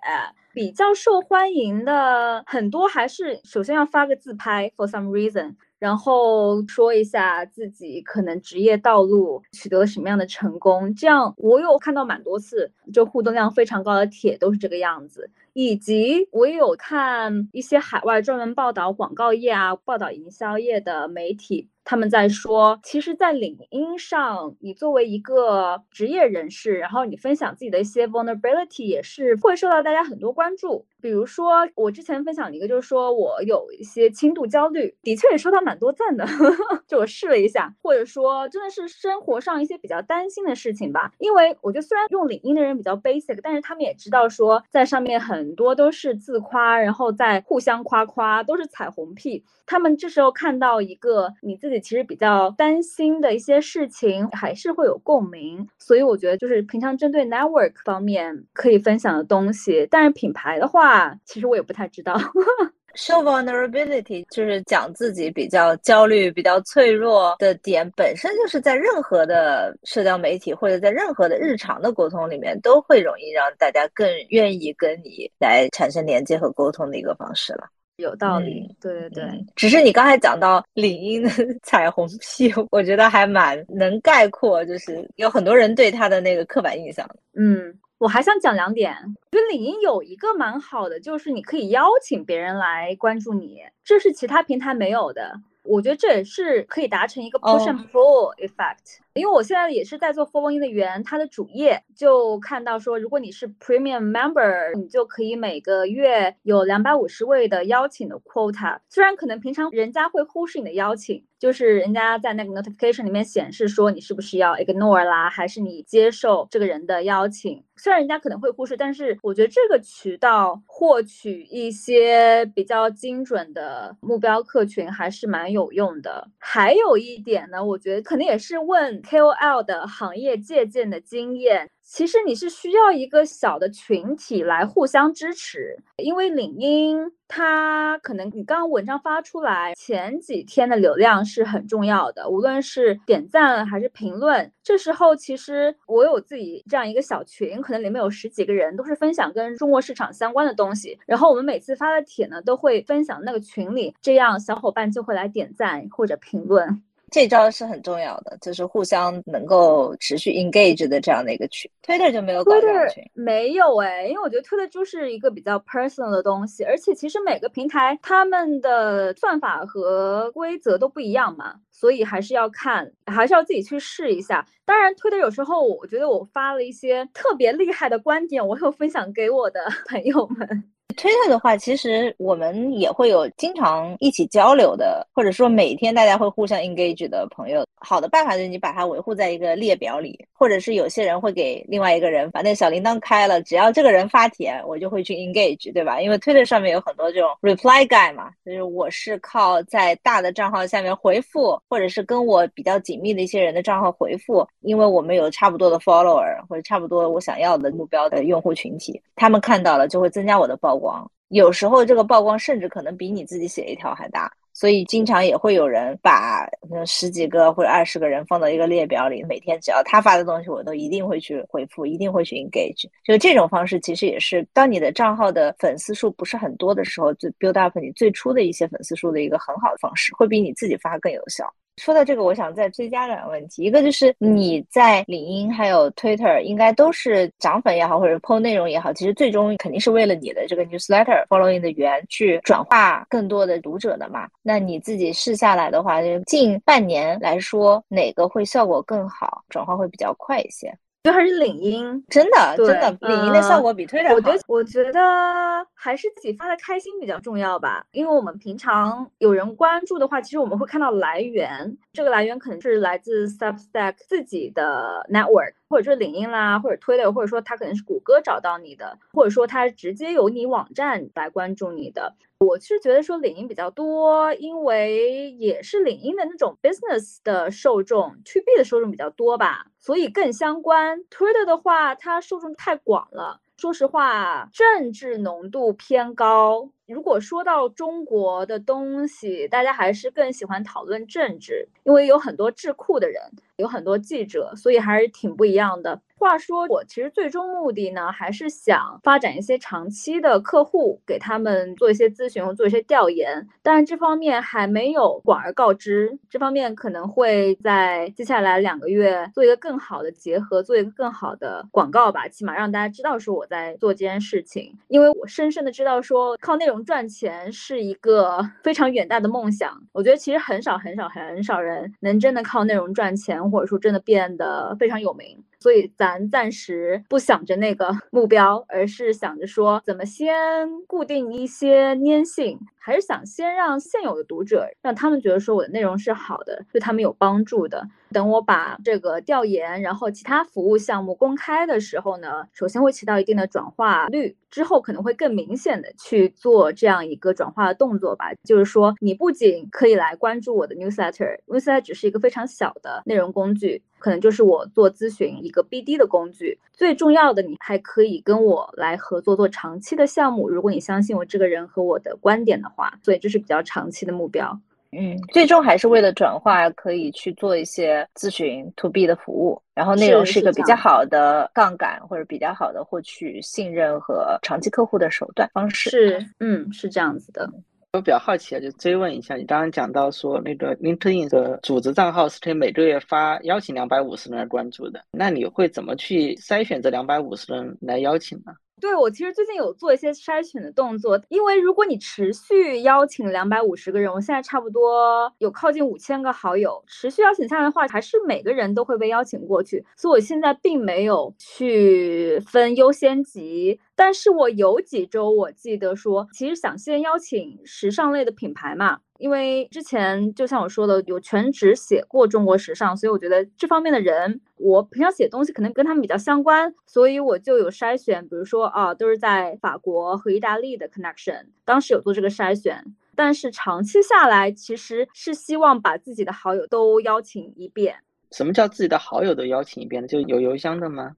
比较受欢迎的很多还是首先要发个自拍 for some reason。然后说一下自己可能职业道路取得了什么样的成功，这样我有看到蛮多次，就互动量非常高的帖都是这个样子，以及我也有看一些海外专门报道广告业啊、报道营销业的媒体。他们在说，其实，在领英上，你作为一个职业人士，然后你分享自己的一些 vulnerability，也是会受到大家很多关注。比如说，我之前分享一个，就是说我有一些轻度焦虑，的确也收到蛮多赞的呵呵。就我试了一下，或者说真的是生活上一些比较担心的事情吧。因为我觉得虽然用领英的人比较 basic，但是他们也知道说，在上面很多都是自夸，然后在互相夸夸，都是彩虹屁。他们这时候看到一个你自己己其实比较担心的一些事情，还是会有共鸣。所以我觉得就是平常针对 network 方面可以分享的东西，但是品牌的话，其实我也不太知道。
Show vulnerability 就是讲自己比较焦虑、比较脆弱的点，本身就是在任何的社交媒体或者在任何的日常的沟通里面，都会容易让大家更愿意跟你来产生连接和沟通的一个方式了。
有道理，对对对，
只是你刚才讲到领英的 彩虹屁，我觉得还蛮能概括，就是有很多人对他的那个刻板印象。
嗯，我还想讲两点，我觉得领英有一个蛮好的，就是你可以邀请别人来关注你，这是其他平台没有的。我觉得这也是可以达成一个 push and pull effect。因为我现在也是在做 Following 的员，他的主页就看到说，如果你是 Premium Member，你就可以每个月有两百五十位的邀请的 quota。虽然可能平常人家会忽视你的邀请，就是人家在那个 notification 里面显示说你是不是要 ignore 啦，还是你接受这个人的邀请。虽然人家可能会忽视，但是我觉得这个渠道获取一些比较精准的目标客群还是蛮有用的。还有一点呢，我觉得可能也是问。KOL 的行业借鉴的经验，其实你是需要一个小的群体来互相支持，因为领英它可能你刚刚文章发出来前几天的流量是很重要的，无论是点赞还是评论，这时候其实我有自己这样一个小群，可能里面有十几个人，都是分享跟中国市场相关的东西，然后我们每次发的帖呢都会分享那个群里，这样小伙伴就会来点赞或者评论。
这招是很重要的，就是互相能够持续 engage 的这样的一个群。Twitter 就没有搞这样群，
没有哎，因为我觉得 Twitter 就是一个比较 personal 的东西，而且其实每个平台他们的算法和规则都不一样嘛，所以还是要看，还是要自己去试一下。当然，Twitter 有时候我觉得我发了一些特别厉害的观点，我有分享给我的 朋友们。
Twitter 的话，其实我们也会有经常一起交流的，或者说每天大家会互相 engage 的朋友。好的办法就是你把它维护在一个列表里，或者是有些人会给另外一个人把那小铃铛开了，只要这个人发帖，我就会去 engage，对吧？因为 Twitter 上面有很多这种 reply guy 嘛，就是我是靠在大的账号下面回复，或者是跟我比较紧密的一些人的账号回复，因为我们有差不多的 follower 或者差不多我想要的目标的用户群体，他们看到了就会增加我的曝光。有时候这个曝光甚至可能比你自己写一条还大。所以经常也会有人把那十几个或者二十个人放到一个列表里，每天只要他发的东西，我都一定会去回复，一定会去 engage。就这种方式，其实也是当你的账号的粉丝数不是很多的时候，就 build up 你最初的一些粉丝数的一个很好的方式，会比你自己发更有效。说到这个，我想再追加两个问题，一个就是你在领英还有 Twitter 应该都是涨粉也好，或者 PO 内容也好，其实最终肯定是为了你的这个 newsletter following 的源去转化更多的读者的嘛。那你自己试下来的话，就近半年来说，哪个会效果更好，转化会比较快一些？
就还是领英，
真的真的，领英的效果比推特好。
我觉得我觉得还是自己发的开心比较重要吧，因为我们平常有人关注的话，其实我们会看到来源，这个来源可能是来自 Substack 自己的 network，或者说领英啦，或者推特，或者说他可能是谷歌找到你的，或者说他直接由你网站来关注你的。我是觉得说领英比较多，因为也是领英的那种 business 的受众，to B 的受众比较多吧，所以更相关。Twitter 的话，它受众太广了，说实话，政治浓度偏高。如果说到中国的东西，大家还是更喜欢讨论政治，因为有很多智库的人，有很多记者，所以还是挺不一样的。话说，我其实最终目的呢，还是想发展一些长期的客户，给他们做一些咨询或做一些调研。但是这方面还没有广而告之，这方面可能会在接下来两个月做一个更好的结合，做一个更好的广告吧，起码让大家知道说我在做这件事情。因为我深深的知道说靠内容赚钱是一个非常远大的梦想。我觉得其实很少很少很少人能真的靠内容赚钱，或者说真的变得非常有名。所以咱暂时不想着那个 目标，而是想着说怎么先固定一些粘性，还是想先让现有的读者让他们觉得说我的内容是好的，对他们有帮助的。等我把这个调研，然后其他服务项目公开的时候呢，首先会起到一定的转化率，之后可能会更明显的去做这样一个转化的动作吧。就是说，你不仅可以来关注我的 newsletter，newsletter 只是一个非常小的内容工具，可能就是我做咨询一个 BD 的工具。最重要的，你还可以跟我来合作做长期的项目。如果你相信我这个人和我的观点的话，所以这是比较长期的目标。
嗯，最终还是为了转化，可以去做一些咨询 to B 的服务，然后内容是一个比较好的杠杆或者比较好的获取信任和长期客户的手段方式。
是，嗯，是这样子的。
我比较好奇啊，就追问一下，你刚刚讲到说那个 LinkedIn 的组织账号是可以每个月发邀请两百五十人来关注的，那你会怎么去筛选这两百五十人来邀请呢？
对我其实最近有做一些筛选的动作，因为如果你持续邀请两百五十个人，我现在差不多有靠近五千个好友，持续邀请下来的话，还是每个人都会被邀请过去，所以我现在并没有去分优先级。但是我有几周，我记得说，其实想先邀请时尚类的品牌嘛，因为之前就像我说的，有全职写过中国时尚，所以我觉得这方面的人，我平常写东西可能跟他们比较相关，所以我就有筛选，比如说啊，都是在法国和意大利的 connection，当时有做这个筛选，但是长期下来，其实是希望把自己的好友都邀请一遍。
什么叫自己的好友都邀请一遍？就有邮箱的吗？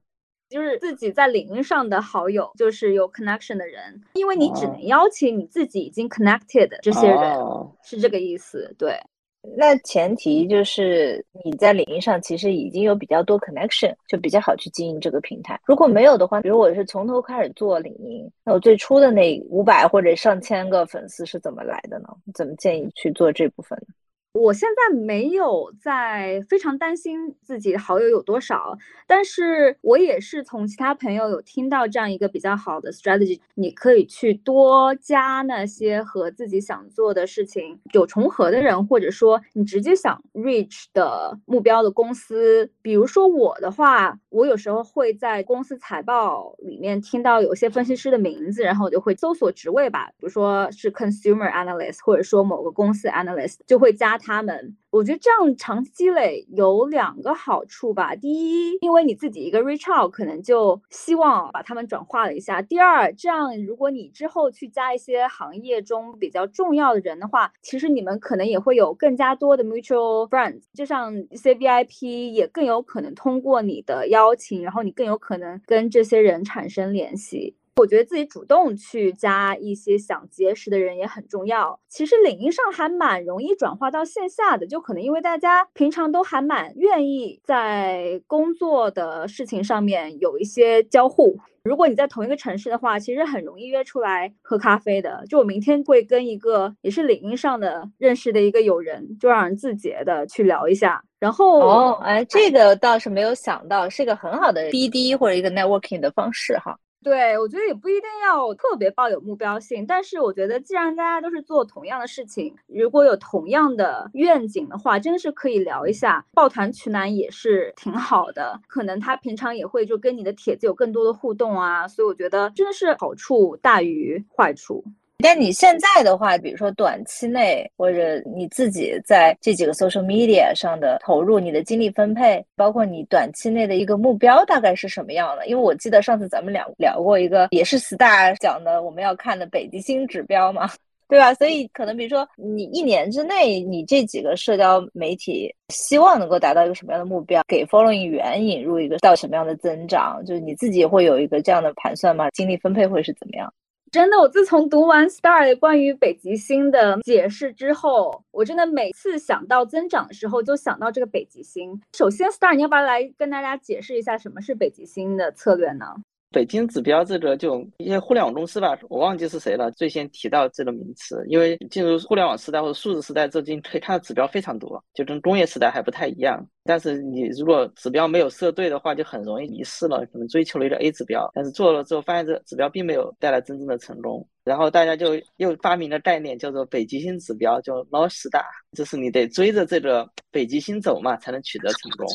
就是自己在领域上的好友，就是有 connection 的人，因为你只能邀请你自己已经 connected 这些人，是这个意思。对，
那前提就是你在领域上其实已经有比较多 connection，就比较好去经营这个平台。如果没有的话，比如我是从头开始做领英，那我最初的那五百或者上千个粉丝是怎么来的呢？怎么建议去做这部分呢？
我现在没有在非常担心自己的好友有多少，但是我也是从其他朋友有听到这样一个比较好的 strategy，你可以去多加那些和自己想做的事情有重合的人，或者说你直接想 reach 的目标的公司。比如说我的话，我有时候会在公司财报里面听到有些分析师的名字，然后我就会搜索职位吧，比如说是 consumer analyst，或者说某个公司 analyst，就会加。他们，我觉得这样长期积累有两个好处吧。第一，因为你自己一个 reach out，可能就希望把他们转化了一下。第二，这样如果你之后去加一些行业中比较重要的人的话，其实你们可能也会有更加多的 mutual friends，就像一些 VIP 也更有可能通过你的邀请，然后你更有可能跟这些人产生联系。我觉得自己主动去加一些想结识的人也很重要。其实领英上还蛮容易转化到线下的，就可能因为大家平常都还蛮愿意在工作的事情上面有一些交互。如果你在同一个城市的话，其实很容易约出来喝咖啡的。就我明天会跟一个也是领英上的认识的一个友人，就让人自觉的去聊一下。然后
哦，哎，这个倒是没有想到，是一个很好的 BD 或者一个 networking 的方式哈。
对，我觉得也不一定要特别抱有目标性，但是我觉得既然大家都是做同样的事情，如果有同样的愿景的话，真的是可以聊一下，抱团取暖也是挺好的。可能他平常也会就跟你的帖子有更多的互动啊，所以我觉得真的是好处大于坏处。
但你现在的话，比如说短期内或者你自己在这几个 social media 上的投入，你的精力分配，包括你短期内的一个目标大概是什么样的？因为我记得上次咱们俩聊过一个，也是 star 讲的我们要看的北极星指标嘛，对吧？所以可能比如说你一年之内，你这几个社交媒体希望能够达到一个什么样的目标？给 following 源引入一个到什么样的增长？就是你自己会有一个这样的盘算吗？精力分配会是怎么样？
真的，我自从读完 Star 关于北极星的解释之后，我真的每次想到增长的时候，就想到这个北极星。首先，Star，你要不要来跟大家解释一下什么是北极星的策略呢？
北京指标这个就一些互联网公司吧，我忘记是谁了，最先提到这个名词。因为进入互联网时代或者数字时代，最近可以看到指标非常多，就跟工业时代还不太一样。但是你如果指标没有设对的话，就很容易迷失了，可能追求了一个 A 指标，但是做了之后发现这指标并没有带来真正的成功。然后大家就又发明了概念，叫做北极星指标，叫 North Star，就是你得追着这个北极星走嘛，才能取得成功。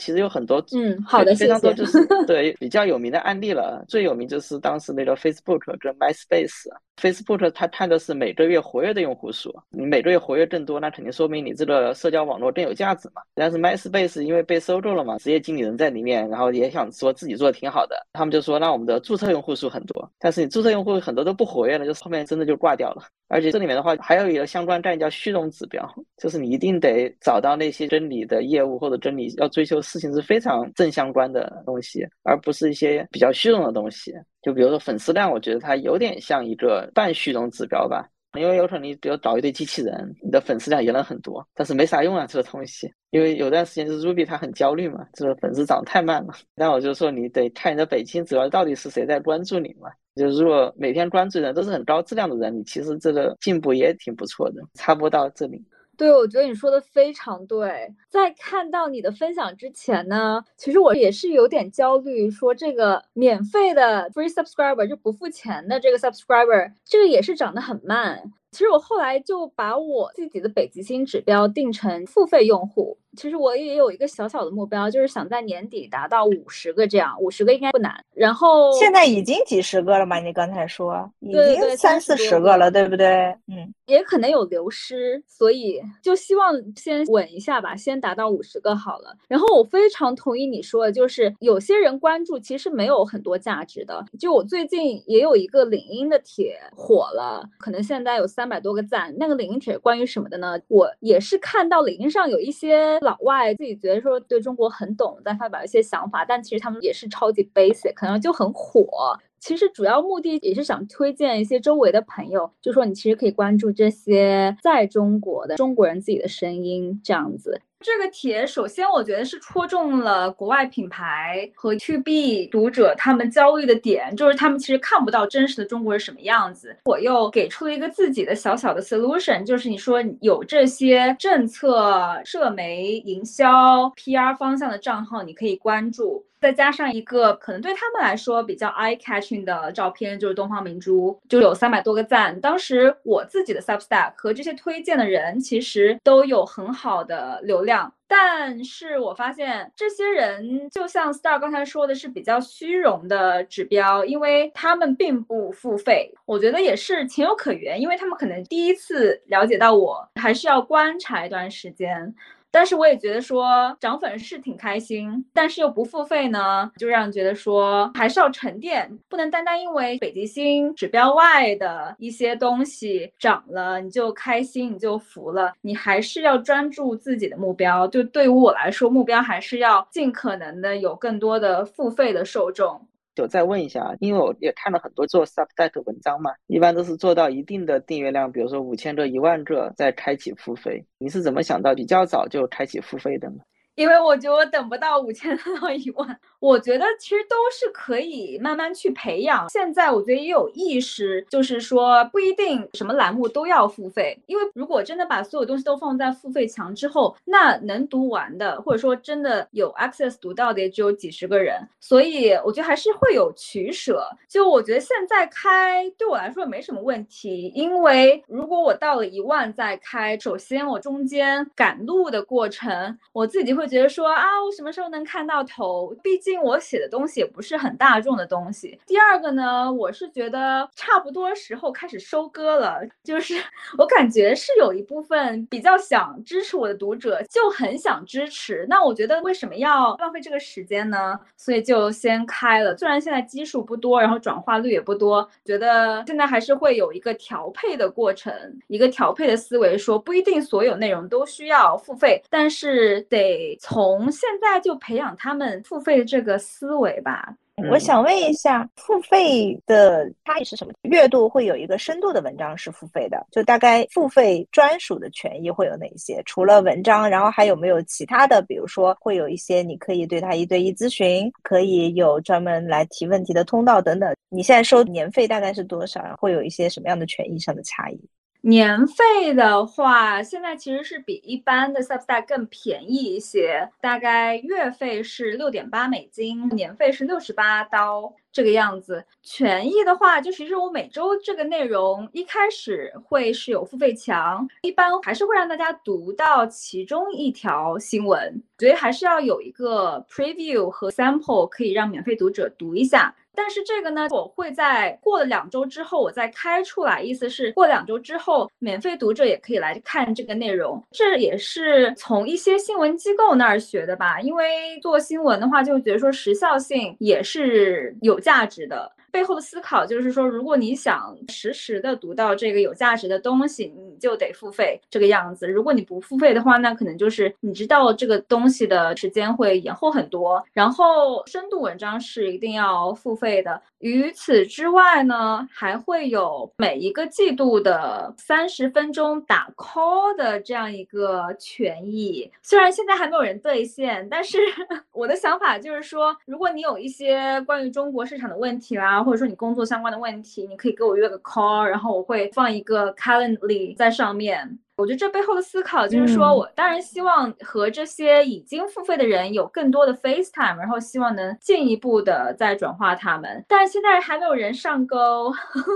其实有很多，
嗯，好的，
非常多，就是 对比较有名的案例了。最有名就是当时那个 Facebook 跟 MySpace。Facebook 它看的是每个月活跃的用户数，你每个月活跃更多，那肯定说明你这个社交网络更有价值嘛。但是 MySpace 因为被收购了嘛，职业经理人在里面，然后也想说自己做的挺好的，他们就说那我们的注册用户数很多，但是你注册用户很多都不活跃了，就是后面真的就挂掉了。而且这里面的话还有一个相关概念叫虚荣指标，就是你一定得找到那些跟你的业务或者跟你要追求事情是非常正相关的东西，而不是一些比较虚荣的东西。就比如说粉丝量，我觉得它有点像一个半虚荣指标吧，因为有可能你比如找一堆机器人，你的粉丝量也能很多，但是没啥用啊这个东西。因为有段时间就是 Ruby 它很焦虑嘛，这个粉丝涨太慢了。那我就说你得看你的北京指标到底是谁在关注你嘛。就如果每天关注人都是很高质量的人，你其实这个进步也挺不错的。插播到这里。
对，我觉得你说的非常对。在看到你的分享之前呢，其实我也是有点焦虑，说这个免费的 free subscriber 就不付钱的这个 subscriber，这个也是涨得很慢。其实我后来就把我自己的北极星指标定成付费用户。其实我也有一个小小的目标，就是想在年底达到五十个这样，五十个应该不难。然后
现在已经几十个了嘛？你刚才说已
经
三四十个了，对不对？嗯，
也可能有流失，所以就希望先稳一下吧，先达到五十个好了。然后我非常同意你说的，就是有些人关注其实没有很多价值的。就我最近也有一个领英的帖火了，可能现在有三。三百多个赞，那个领英帖关于什么的呢？我也是看到领英上有一些老外自己觉得说对中国很懂，在发表一些想法，但其实他们也是超级 basic，可能就很火。其实主要目的也是想推荐一些周围的朋友，就说你其实可以关注这些在中国的中国人自己的声音，这样子。这个帖首先我觉得是戳中了国外品牌和 To B 读者他们焦虑的点，就是他们其实看不到真实的中国是什么样子。我又给出了一个自己的小小的 solution，就是你说有这些政策、社媒、营销、PR 方向的账号，你可以关注。再加上一个可能对他们来说比较 eye catching 的照片，就是东方明珠，就有三百多个赞。当时我自己的 Substack 和这些推荐的人其实都有很好的流量，但是我发现这些人就像 Star 刚才说的是比较虚荣的指标，因为他们并不付费。我觉得也是情有可原，因为他们可能第一次了解到我，还是要观察一段时间。但是我也觉得说涨粉是挺开心，但是又不付费呢，就让人觉得说还是要沉淀，不能单单因为北极星指标外的一些东西涨了你就开心你就服了，你还是要专注自己的目标。就对于我来说，目标还是要尽可能的有更多的付费的受众。
就再问一下啊，因为我也看了很多做 Substack 文章嘛，一般都是做到一定的订阅量，比如说五千个、一万个，再开启付费。你是怎么想到比较早就开启付费的呢？
因为我觉得我等不到五千到一万，我觉得其实都是可以慢慢去培养。现在我觉得也有意识，就是说不一定什么栏目都要付费，因为如果真的把所有东西都放在付费墙之后，那能读完的，或者说真的有 access 读到的也只有几十个人。所以我觉得还是会有取舍。就我觉得现在开对我来说也没什么问题，因为如果我到了一万再开，首先我中间赶路的过程，我自己会。觉得说啊，我什么时候能看到头？毕竟我写的东西也不是很大众的东西。第二个呢，我是觉得差不多时候开始收割了，就是 我感觉是有一部分比较想支持我的读者，就很想支持。那我觉得为什么要浪费这个时间呢？所以就先开了。虽然现在基数不多，然后转化率也不多，觉得现在还是会有一个调配的过程，一个调配的思维，说不一定所有内容都需要付费，但是得。从现在就培养他们付费的这个思维吧。
我想问一下，付费的差异是什么？月度会有一个深度的文章是付费的，就大概付费专属的权益会有哪些？除了文章，然后还有没有其他的？比如说会有一些你可以对他一对一咨询，可以有专门来提问题的通道等等。你现在收年费大概是多少？会有一些什么样的权益上的差异？
年费的话，现在其实是比一般的 Substack 更便宜一些，大概月费是六点八美金，年费是六十八刀这个样子。权益的话，就其实我每周这个内容一开始会是有付费墙，一般还是会让大家读到其中一条新闻，所以还是要有一个 preview 和 sample 可以让免费读者读一下。但是这个呢，我会在过了两周之后，我再开出来。意思是过两周之后，免费读者也可以来看这个内容。这也是从一些新闻机构那儿学的吧？因为做新闻的话，就觉得说时效性也是有价值的。背后的思考就是说，如果你想实时的读到这个有价值的东西，你就得付费这个样子。如果你不付费的话，那可能就是你知道这个东西的时间会延后很多。然后深度文章是一定要付费的。于此之外呢，还会有每一个季度的三十分钟打 call 的这样一个权益。虽然现在还没有人兑现，但是 我的想法就是说，如果你有一些关于中国市场的问题啦。或者说你工作相关的问题，你可以给我约个 call，然后我会放一个 Calendly 在上面。我觉得这背后的思考就是说，我当然希望和这些已经付费的人有更多的 FaceTime，然后希望能进一步的再转化他们。但现在还没有人上钩，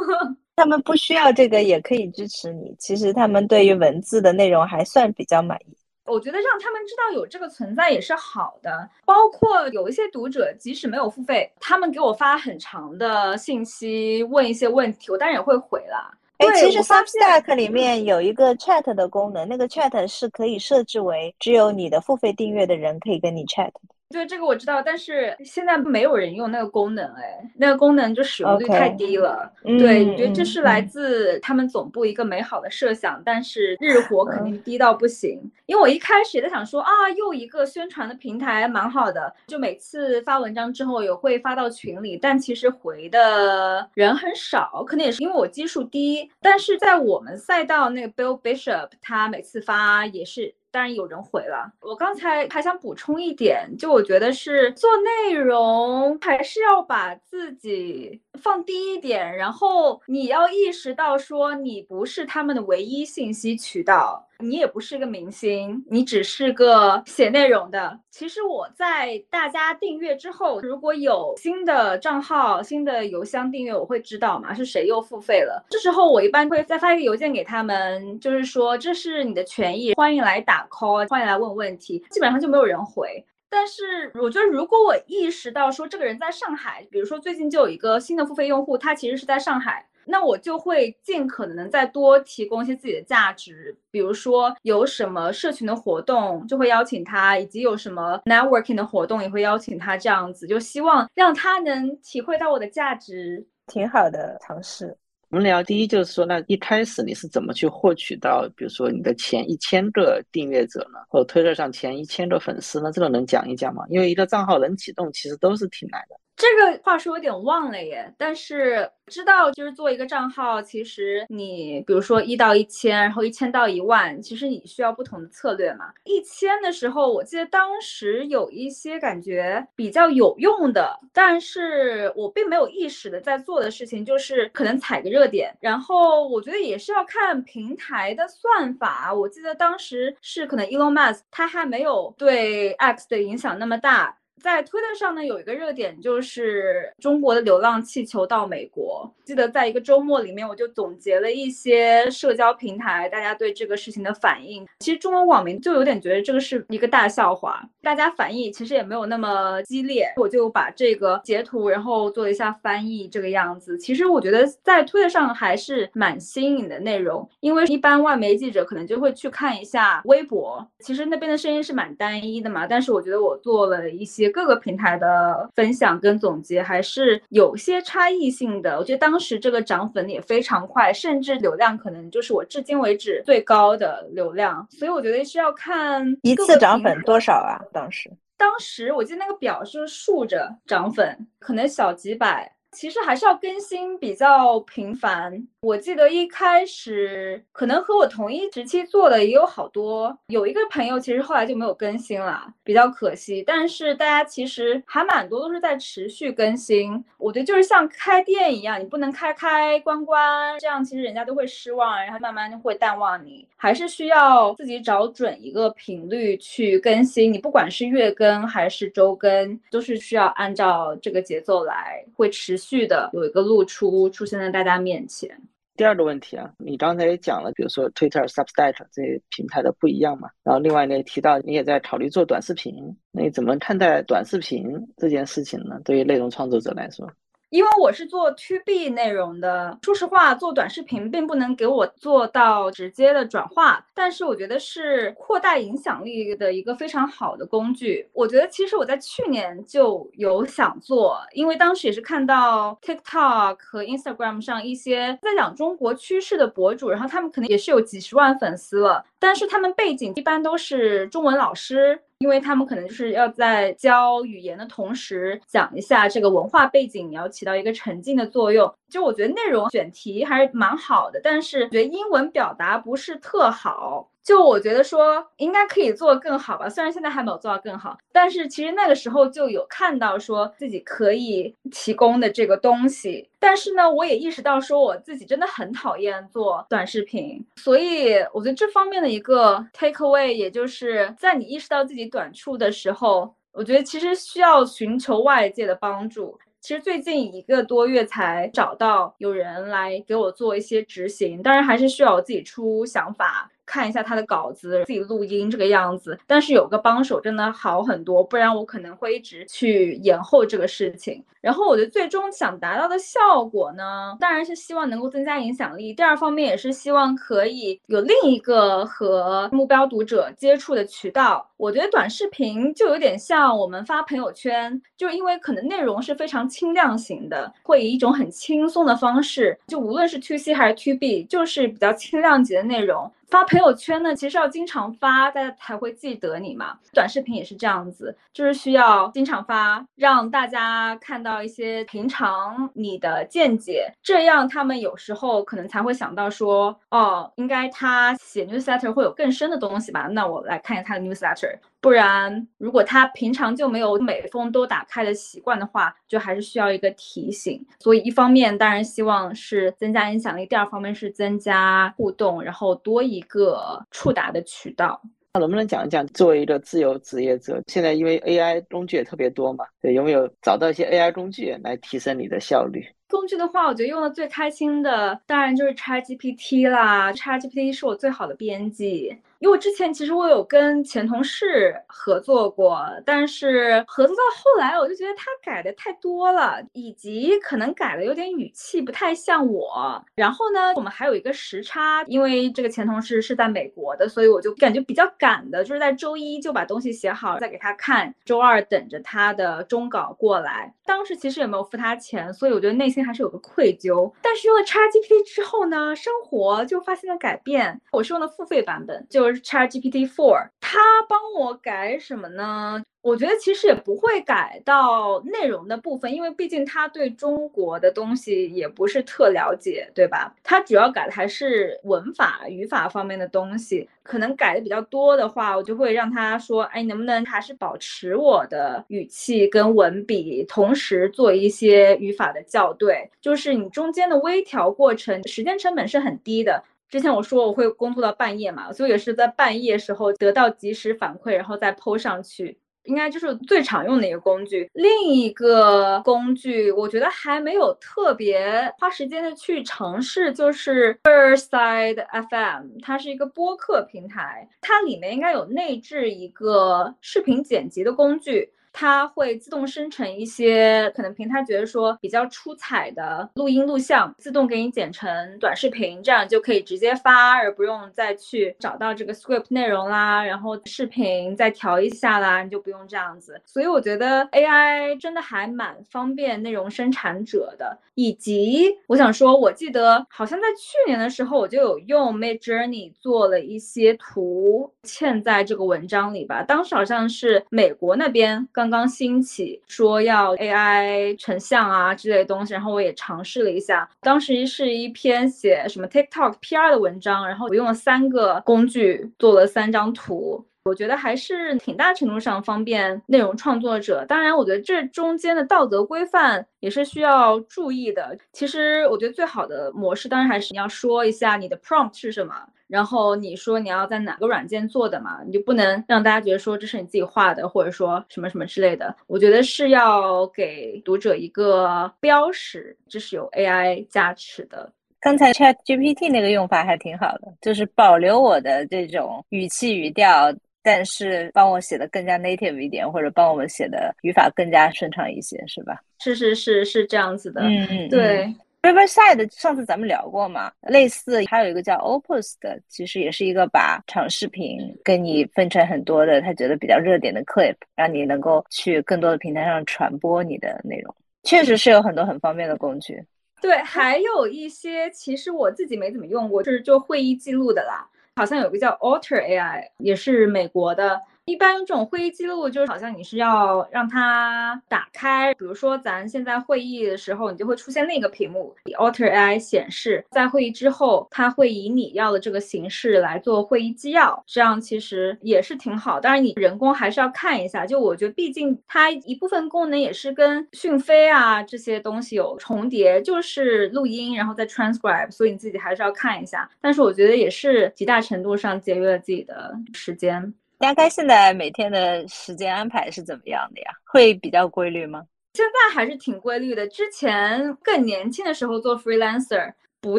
他们不需要这个也可以支持你。其实他们对于文字的内容还算比较满意。
我觉得让他们知道有这个存在也是好的，包括有一些读者即使没有付费，他们给我发很长的信息问一些问题，我当然也会回了。
哎，其实 Substack 里面有一个 Chat 的功能，那个 Chat 是可以设置为只有你的付费订阅的人可以跟你 Chat 的。
对这个我知道，但是现在没有人用那个功能，哎，那个功能就使用率太低了。对，我觉得这是来自他们总部一个美好的设想，但是日活肯定低到不行。因为我一开始也在想说啊，又一个宣传的平台，蛮好的，就每次发文章之后也会发到群里，但其实回的人很少，可能也是因为我基数低。但是在我们赛道那个 Bill Bishop，他每次发也是。当然有人回了。我刚才还想补充一点，就我觉得是做内容还是要把自己放低一点，然后你要意识到说你不是他们的唯一信息渠道。你也不是个明星，你只是个写内容的。其实我在大家订阅之后，如果有新的账号、新的邮箱订阅，我会知道嘛是谁又付费了。这时候我一般会再发一个邮件给他们，就是说这是你的权益，欢迎来打 call，欢迎来问问题。基本上就没有人回。但是我觉得，如果我意识到说这个人在上海，比如说最近就有一个新的付费用户，他其实是在上海。那我就会尽可能再多提供一些自己的价值，比如说有什么社群的活动就会邀请他，以及有什么 networking 的活动也会邀请他，这样子就希望让他能体会到我的价值，
挺好的尝试。
我们聊第一就是说，那一开始你是怎么去获取到，比如说你的前一千个订阅者呢，或者推特上前一千个粉丝呢？这个能讲一讲吗？因为一个账号能启动，其实都是挺难的。
这个话说有点忘了耶，但是知道就是做一个账号，其实你比如说一到一千，然后一千到一万，其实你需要不同的策略嘛。一千的时候，我记得当时有一些感觉比较有用的，但是我并没有意识的在做的事情，就是可能踩个热点。然后我觉得也是要看平台的算法。我记得当时是可能 Elon Musk 他还没有对 X 的影响那么大。在推特上呢，有一个热点就是中国的流浪气球到美国。记得在一个周末里面，我就总结了一些社交平台大家对这个事情的反应。其实中文网民就有点觉得这个是一个大笑话，大家反应其实也没有那么激烈。我就把这个截图，然后做了一下翻译，这个样子。其实我觉得在推特上还是蛮新颖的内容，因为一般外媒记者可能就会去看一下微博，其实那边的声音是蛮单一的嘛。但是我觉得我做了一些。各个平台的分享跟总结还是有些差异性的。我觉得当时这个涨粉也非常快，甚至流量可能就是我至今为止最高的流量。所以我觉得是要看
一次涨粉多少啊？当时，
当时我记得那个表是竖着涨粉，可能小几百。其实还是要更新比较频繁。我记得一开始可能和我同一时期做的也有好多，有一个朋友其实后来就没有更新了，比较可惜。但是大家其实还蛮多都是在持续更新。我觉得就是像开店一样，你不能开开关关，这样其实人家都会失望，然后慢慢就会淡忘你。还是需要自己找准一个频率去更新。你不管是月更还是周更，都是需要按照这个节奏来，会持。续的有一个露出出现在大家面前。
第二个问题啊，你刚才也讲了，比如说 Twitter、Substack 这些平台的不一样嘛。然后另外呢，提到你也在考虑做短视频，那你怎么看待短视频这件事情呢？对于内容创作者来说？
因为我是做 To B 内容的，说实话，做短视频并不能给我做到直接的转化，但是我觉得是扩大影响力的一个非常好的工具。我觉得其实我在去年就有想做，因为当时也是看到 TikTok 和 Instagram 上一些在讲中国趋势的博主，然后他们可能也是有几十万粉丝了，但是他们背景一般都是中文老师。因为他们可能就是要在教语言的同时讲一下这个文化背景，你要起到一个沉浸的作用。就我觉得内容选题还是蛮好的，但是觉得英文表达不是特好。就我觉得说应该可以做更好吧，虽然现在还没有做到更好，但是其实那个时候就有看到说自己可以提供的这个东西。但是呢，我也意识到说我自己真的很讨厌做短视频，所以我觉得这方面的一个 take away，也就是在你意识到自己短处的时候，我觉得其实需要寻求外界的帮助。其实最近一个多月才找到有人来给我做一些执行，当然还是需要我自己出想法。看一下他的稿子，自己录音这个样子，但是有个帮手真的好很多，不然我可能会一直去延后这个事情。然后我觉得最终想达到的效果呢，当然是希望能够增加影响力。第二方面也是希望可以有另一个和目标读者接触的渠道。我觉得短视频就有点像我们发朋友圈，就因为可能内容是非常轻量型的，会以一种很轻松的方式，就无论是 To C 还是 To B，就是比较轻量级的内容。发朋友圈呢，其实要经常发，大家才会记得你嘛。短视频也是这样子，就是需要经常发，让大家看到一些平常你的见解，这样他们有时候可能才会想到说，哦，应该他写 newsletter 会有更深的东西吧？那我来看一下他的 newsletter。不然，如果他平常就没有每封都打开的习惯的话，就还是需要一个提醒。所以，一方面当然希望是增加影响力，第二方面是增加互动，然后多一个触达的渠道。
那能不能讲一讲，作为一个自由职业者，现在因为 AI 工具也特别多嘛，对，有没有找到一些 AI 工具来提升你的效率？
工具的话，我觉得用的最开心的当然就是 ChatGPT 啦。ChatGPT 是我最好的编辑，因为之前其实我有跟前同事合作过，但是合作到后来，我就觉得他改的太多了，以及可能改的有点语气不太像我。然后呢，我们还有一个时差，因为这个前同事是在美国的，所以我就感觉比较赶的，就是在周一就把东西写好再给他看，周二等着他的终稿过来。当时其实也没有付他钱，所以我觉得内心。还是有个愧疚，但是用了 ChatGPT 之后呢，生活就发现了改变。我是用的付费版本，就 ChatGPT Four，它帮我改什么呢？我觉得其实也不会改到内容的部分，因为毕竟他对中国的东西也不是特了解，对吧？他主要改的还是文法、语法方面的东西。可能改的比较多的话，我就会让他说：“哎，能不能还是保持我的语气跟文笔，同时做一些语法的校对？就是你中间的微调过程，时间成本是很低的。之前我说我会工作到半夜嘛，所以也是在半夜时候得到及时反馈，然后再 PO 上去。”应该就是最常用的一个工具。另一个工具，我觉得还没有特别花时间的去尝试，就是 Firside FM，它是一个播客平台，它里面应该有内置一个视频剪辑的工具。它会自动生成一些可能平台觉得说比较出彩的录音录像，自动给你剪成短视频，这样就可以直接发，而不用再去找到这个 script 内容啦，然后视频再调一下啦，你就不用这样子。所以我觉得 AI 真的还蛮方便内容生产者的。以及我想说，我记得好像在去年的时候，我就有用 Mid Journey 做了一些图嵌在这个文章里吧。当时好像是美国那边。刚刚兴起，说要 AI 成像啊之类的东西，然后我也尝试了一下。当时是一篇写什么 TikTok PR 的文章，然后我用了三个工具做了三张图，我觉得还是挺大程度上方便内容创作者。当然，我觉得这中间的道德规范也是需要注意的。其实，我觉得最好的模式，当然还是你要说一下你的 prompt 是什么。然后你说你要在哪个软件做的嘛？你就不能让大家觉得说这是你自己画的，或者说什么什么之类的。我觉得是要给读者一个标识，这是有 AI 加持的。
刚才 Chat GPT 那个用法还挺好的，就是保留我的这种语气语调，但是帮我写的更加 native 一点，或者帮我们写的语法更加顺畅一些，是吧？
是是是是这样子的。
嗯嗯，
对。
Riverside 上次咱们聊过嘛，类似还有一个叫 Opus 的，其实也是一个把长视频跟你分成很多的，他觉得比较热点的 clip，让你能够去更多的平台上传播你的内容。确实是有很多很方便的工具。
对，还有一些其实我自己没怎么用过，就是做会议记录的啦，好像有个叫 Alter AI，也是美国的。一般这种会议记录，就是好像你是要让它打开，比如说咱现在会议的时候，你就会出现另一个屏幕，Alter AI 显示在会议之后，它会以你要的这个形式来做会议纪要，这样其实也是挺好。当然你人工还是要看一下，就我觉得毕竟它一部分功能也是跟讯飞啊这些东西有重叠，就是录音然后再 transcribe，所以你自己还是要看一下。但是我觉得也是极大程度上节约了自己的时间。
大概现在每天的时间安排是怎么样的呀？会比较规律吗？
现在还是挺规律的。之前更年轻的时候做 freelancer。不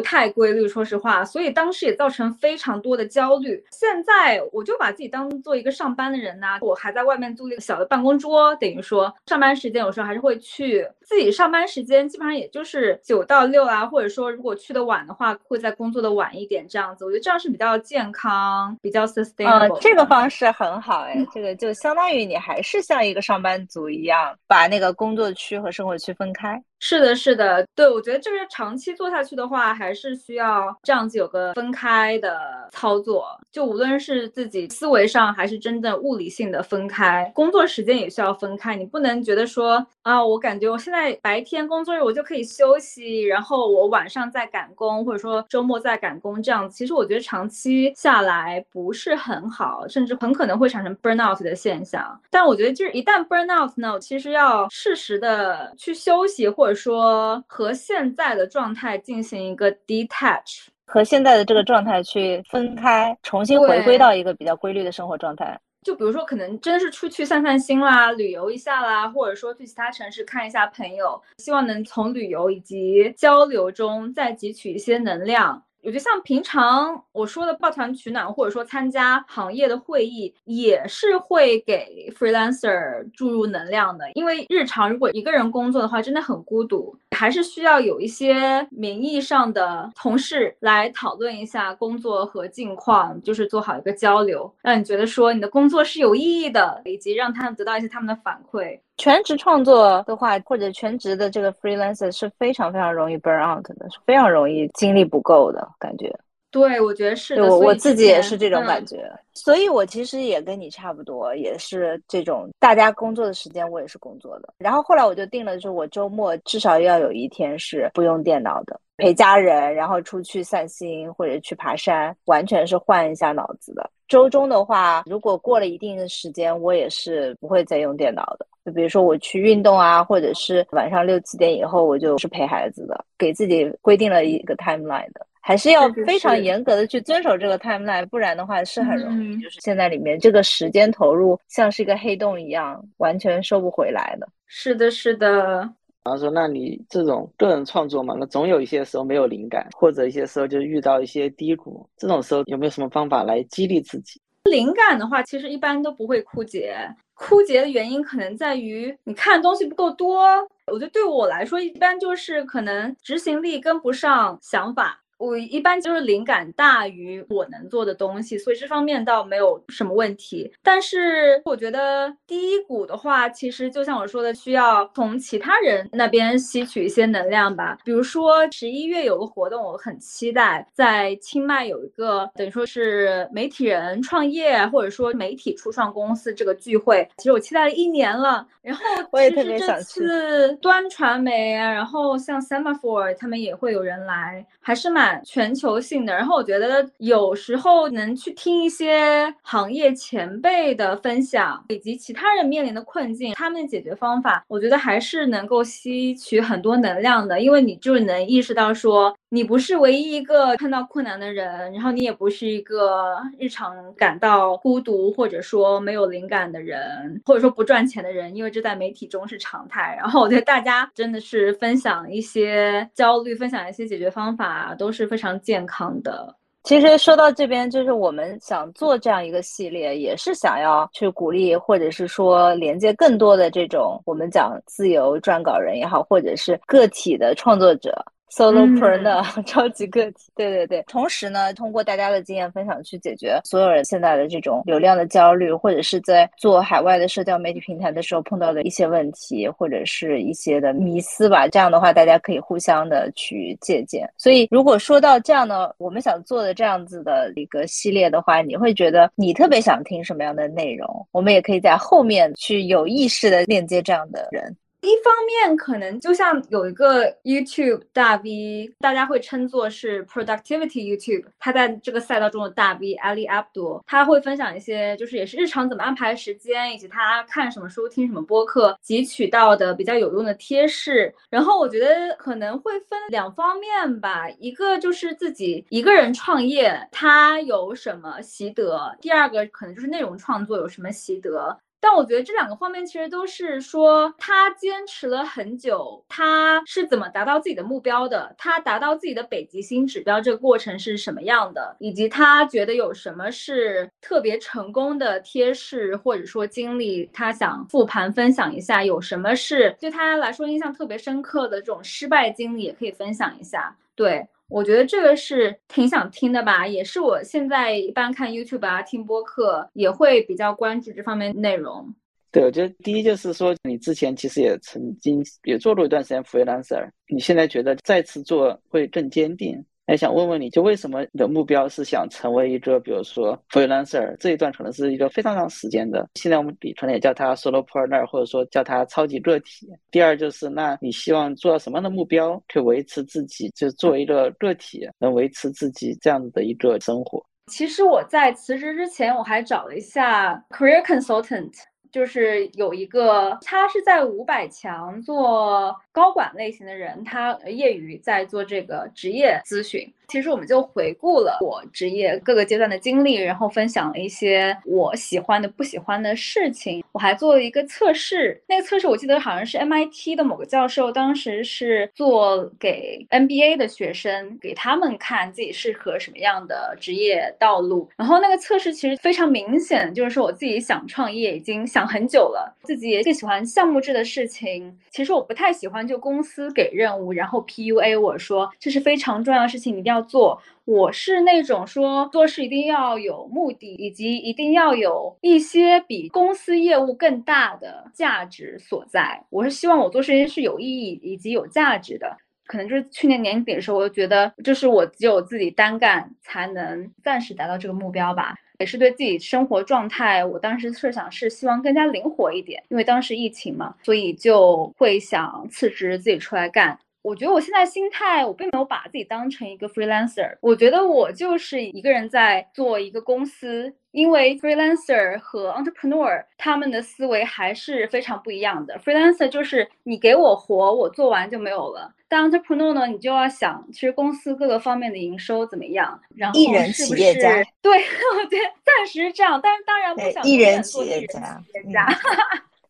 太规律，说实话，所以当时也造成非常多的焦虑。现在我就把自己当做一个上班的人呐，我还在外面租了一个小的办公桌，等于说上班时间有时候还是会去。自己上班时间基本上也就是九到六啊，或者说如果去的晚的话，会在工作的晚一点这样子。我觉得这样是比较健康、比较 sustainable。
这个方式很好哎，这个就相当于你还是像一个上班族一样，把那个工作区和生活区分开。
是的，是的，对，我觉得这个长期做下去的话。还是需要这样子有个分开的操作，就无论是自己思维上，还是真的物理性的分开，工作时间也需要分开。你不能觉得说啊，我感觉我现在白天工作日我就可以休息，然后我晚上再赶工，或者说周末再赶工，这样其实我觉得长期下来不是很好，甚至很可能会产生 burnout 的现象。但我觉得就是一旦 burnout 呢，其实要适时的去休息，或者说和现在的状态进行一个 detach，
和现在的这个状态去分开，重新回归到一个比较规律的生活状态。
就比如说，可能真是出去散散心啦，旅游一下啦，或者说去其他城市看一下朋友，希望能从旅游以及交流中再汲取一些能量。我觉得像平常我说的抱团取暖，或者说参加行业的会议，也是会给 freelancer 注入能量的。因为日常如果一个人工作的话，真的很孤独，还是需要有一些名义上的同事来讨论一下工作和近况，就是做好一个交流，让你觉得说你的工作是有意义的，以及让他们得到一些他们的反馈。
全职创作的话，或者全职的这个 freelancer 是非常非常容易 burn out 的，是非常容易精力不够的感觉。
对，我觉得是的。
我我自己也是这种感觉，所以我其实也跟你差不多，也是这种大家工作的时间，我也是工作的。然后后来我就定了，就是我周末至少要有一天是不用电脑的，陪家人，然后出去散心或者去爬山，完全是换一下脑子的。周中的话，如果过了一定的时间，我也是不会再用电脑的。就比如说我去运动啊，或者是晚上六七点以后，我就是陪孩子的，给自己规定了一个 timeline 的，还是要非常严格的去遵守这个 timeline，不然的话是很容易就是现在里面这个时间投入像是一个黑洞一样，完全收不回来的。
是的，是的。
然后说，那你这种个人创作嘛，那总有一些时候没有灵感，或者一些时候就遇到一些低谷，这种时候有没有什么方法来激励自己？
灵感的话，其实一般都不会枯竭。枯竭的原因可能在于你看的东西不够多。我觉得对我来说，一般就是可能执行力跟不上想法。我一般就是灵感大于我能做的东西，所以这方面倒没有什么问题。但是我觉得低谷的话，其实就像我说的，需要从其他人那边吸取一些能量吧。比如说十一月有个活动，我很期待，在清迈有一个等于说是媒体人创业或者说媒体初创公司这个聚会，其实我期待了一年了。然后
我也特别想
去。这次端传媒啊，然后像 Semaphore 他们也会有人来，还是蛮。全球性的，然后我觉得有时候能去听一些行业前辈的分享，以及其他人面临的困境，他们的解决方法，我觉得还是能够吸取很多能量的，因为你就能意识到说。你不是唯一一个看到困难的人，然后你也不是一个日常感到孤独或者说没有灵感的人，或者说不赚钱的人，因为这在媒体中是常态。然后我觉得大家真的是分享一些焦虑，分享一些解决方法，都是非常健康的。
其实说到这边，就是我们想做这样一个系列，也是想要去鼓励，或者是说连接更多的这种我们讲自由撰稿人也好，或者是个体的创作者。Solopreneur 超级个体，对对对。同时呢，通过大家的经验分享去解决所有人现在的这种流量的焦虑，或者是在做海外的社交媒体平台的时候碰到的一些问题，或者是一些的迷思吧。这样的话，大家可以互相的去借鉴。所以，如果说到这样的，我们想做的这样子的一个系列的话，你会觉得你特别想听什么样的内容？我们也可以在后面去有意识的链接这样的人。
一方面，可能就像有一个 YouTube 大 V，大家会称作是 Productivity YouTube，他在这个赛道中的大 V Ali Abdo，他会分享一些就是也是日常怎么安排时间，以及他看什么书、听什么播客汲取到的比较有用的贴士。然后我觉得可能会分两方面吧，一个就是自己一个人创业他有什么习得，第二个可能就是内容创作有什么习得。但我觉得这两个方面其实都是说他坚持了很久，他是怎么达到自己的目标的？他达到自己的北极星指标这个过程是什么样的？以及他觉得有什么是特别成功的贴士或者说经历，他想复盘分享一下。有什么是对他来说印象特别深刻的这种失败经历，也可以分享一下。对。我觉得这个是挺想听的吧，也是我现在一般看 YouTube 啊、听播客也会比较关注这方面内容。
对，我觉得第一就是说，你之前其实也曾经也做过一段时间 freelancer，你现在觉得再次做会更坚定。还想问问你，就为什么你的目标是想成为一个，比如说 freelancer 这一段可能是一个非常长时间的，现在我们可能也叫它 solopreneur，或者说叫它超级个体。第二就是，那你希望做到什么样的目标，可以维持自己，就作为一个个体，能维持自己这样子的一个生活？
其实我在辞职之前，我还找了一下 career consultant。就是有一个，他是在五百强做高管类型的人，他业余在做这个职业咨询。其实我们就回顾了我职业各个阶段的经历，然后分享了一些我喜欢的、不喜欢的事情。我还做了一个测试，那个测试我记得好像是 MIT 的某个教授，当时是做给 NBA 的学生，给他们看自己适合什么样的职业道路。然后那个测试其实非常明显，就是说我自己想创业已经想很久了，自己也更喜欢项目制的事情。其实我不太喜欢就公司给任务，然后 PUA 我说这是非常重要的事情，你一定要。要做我是那种说做事一定要有目的，以及一定要有一些比公司业务更大的价值所在。我是希望我做事情是有意义以及有价值的。可能就是去年年底的时候，我就觉得就是我只有自己单干才能暂时达到这个目标吧。也是对自己生活状态，我当时设想是希望更加灵活一点，因为当时疫情嘛，所以就会想辞职自己出来干。我觉得我现在心态，我并没有把自己当成一个 freelancer。我觉得我就是一个人在做一个公司，因为 freelancer 和 entrepreneur 他们的思维还是非常不一样的。freelancer 就是你给我活，我做完就没有了。但 entrepreneur 呢，你就要想，其实公司各个方面的营收怎么样，然后是不是？对，我觉得暂时是这样，但是当然不想
一人企业家。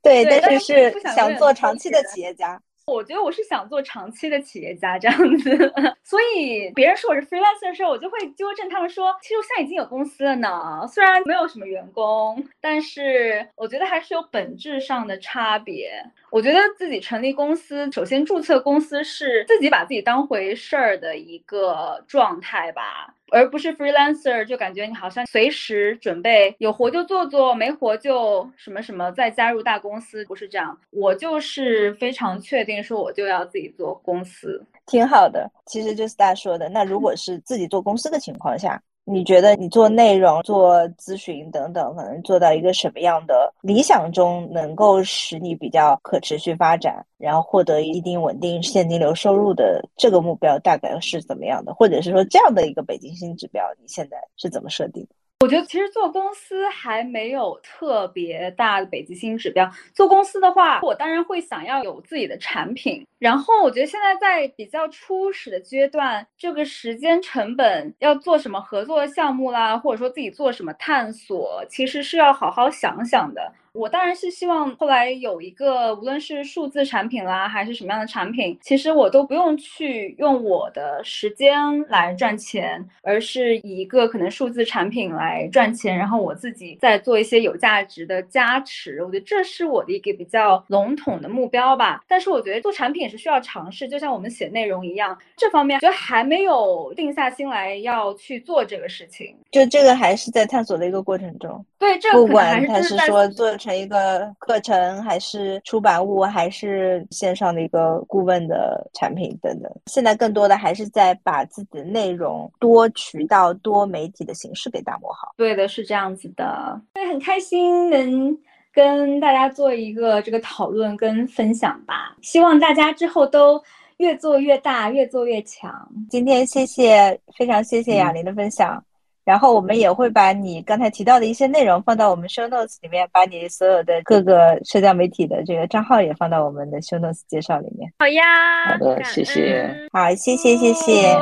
对，但是是想做长期的企业家。
我觉得我是想做长期的企业家这样子，所以别人说我是 freelancer 的时候，我就会纠正他们说，其实我现在已经有公司了呢，虽然没有什么员工，但是我觉得还是有本质上的差别。我觉得自己成立公司，首先注册公司是自己把自己当回事儿的一个状态吧，而不是 freelancer，就感觉你好像随时准备有活就做做，没活就什么什么再加入大公司，不是这样。我就是非常确定说我就要自己做公司，
挺好的。其实就是大家说的，那如果是自己做公司的情况下。你觉得你做内容、做咨询等等，可能做到一个什么样的理想中，能够使你比较可持续发展，然后获得一定稳定现金流收入的这个目标，大概是怎么样的？或者是说这样的一个北京新指标，你现在是怎么设定？
我觉得其实做公司还没有特别大的北极星指标。做公司的话，我当然会想要有自己的产品。然后我觉得现在在比较初始的阶段，这个时间成本要做什么合作项目啦，或者说自己做什么探索，其实是要好好想想的。我当然是希望后来有一个，无论是数字产品啦，还是什么样的产品，其实我都不用去用我的时间来赚钱，而是以一个可能数字产品来赚钱，然后我自己再做一些有价值的加持。我觉得这是我的一个比较笼统的目标吧。但是我觉得做产品也是需要尝试，就像我们写内容一样，这方面觉得还没有定下心来要去做这个事情。
就这个还是在探索的一个过程中。
对，这
不管他
是
说做。成一个课程，还是出版物，还是线上的一个顾问的产品等等。现在更多的还是在把自己的内容多渠道、多媒体的形式给打磨好。
对的，是这样子的。所以很开心能跟大家做一个这个讨论跟分享吧。希望大家之后都越做越大，越做越强。
今天谢谢，非常谢谢雅玲的分享。然后我们也会把你刚才提到的一些内容放到我们 show notes 里面，把你所有的各个社交媒体的这个账号也放到我们的 show notes 介绍里面。
好呀，
好的，谢谢。
好，谢谢，谢谢。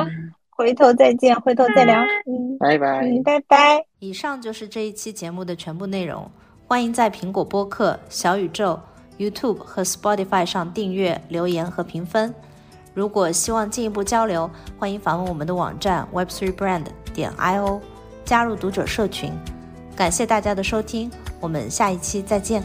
回头再见，回头再聊。
嗯，拜拜，
拜拜。
以上就是这一期节目的全部内容。欢迎在苹果播客、小宇宙、YouTube 和 Spotify 上订阅、留言和评分。如果希望进一步交流，欢迎访问我们的网站 web3brand 点 io。加入读者社群，感谢大家的收听，我们下一期再见。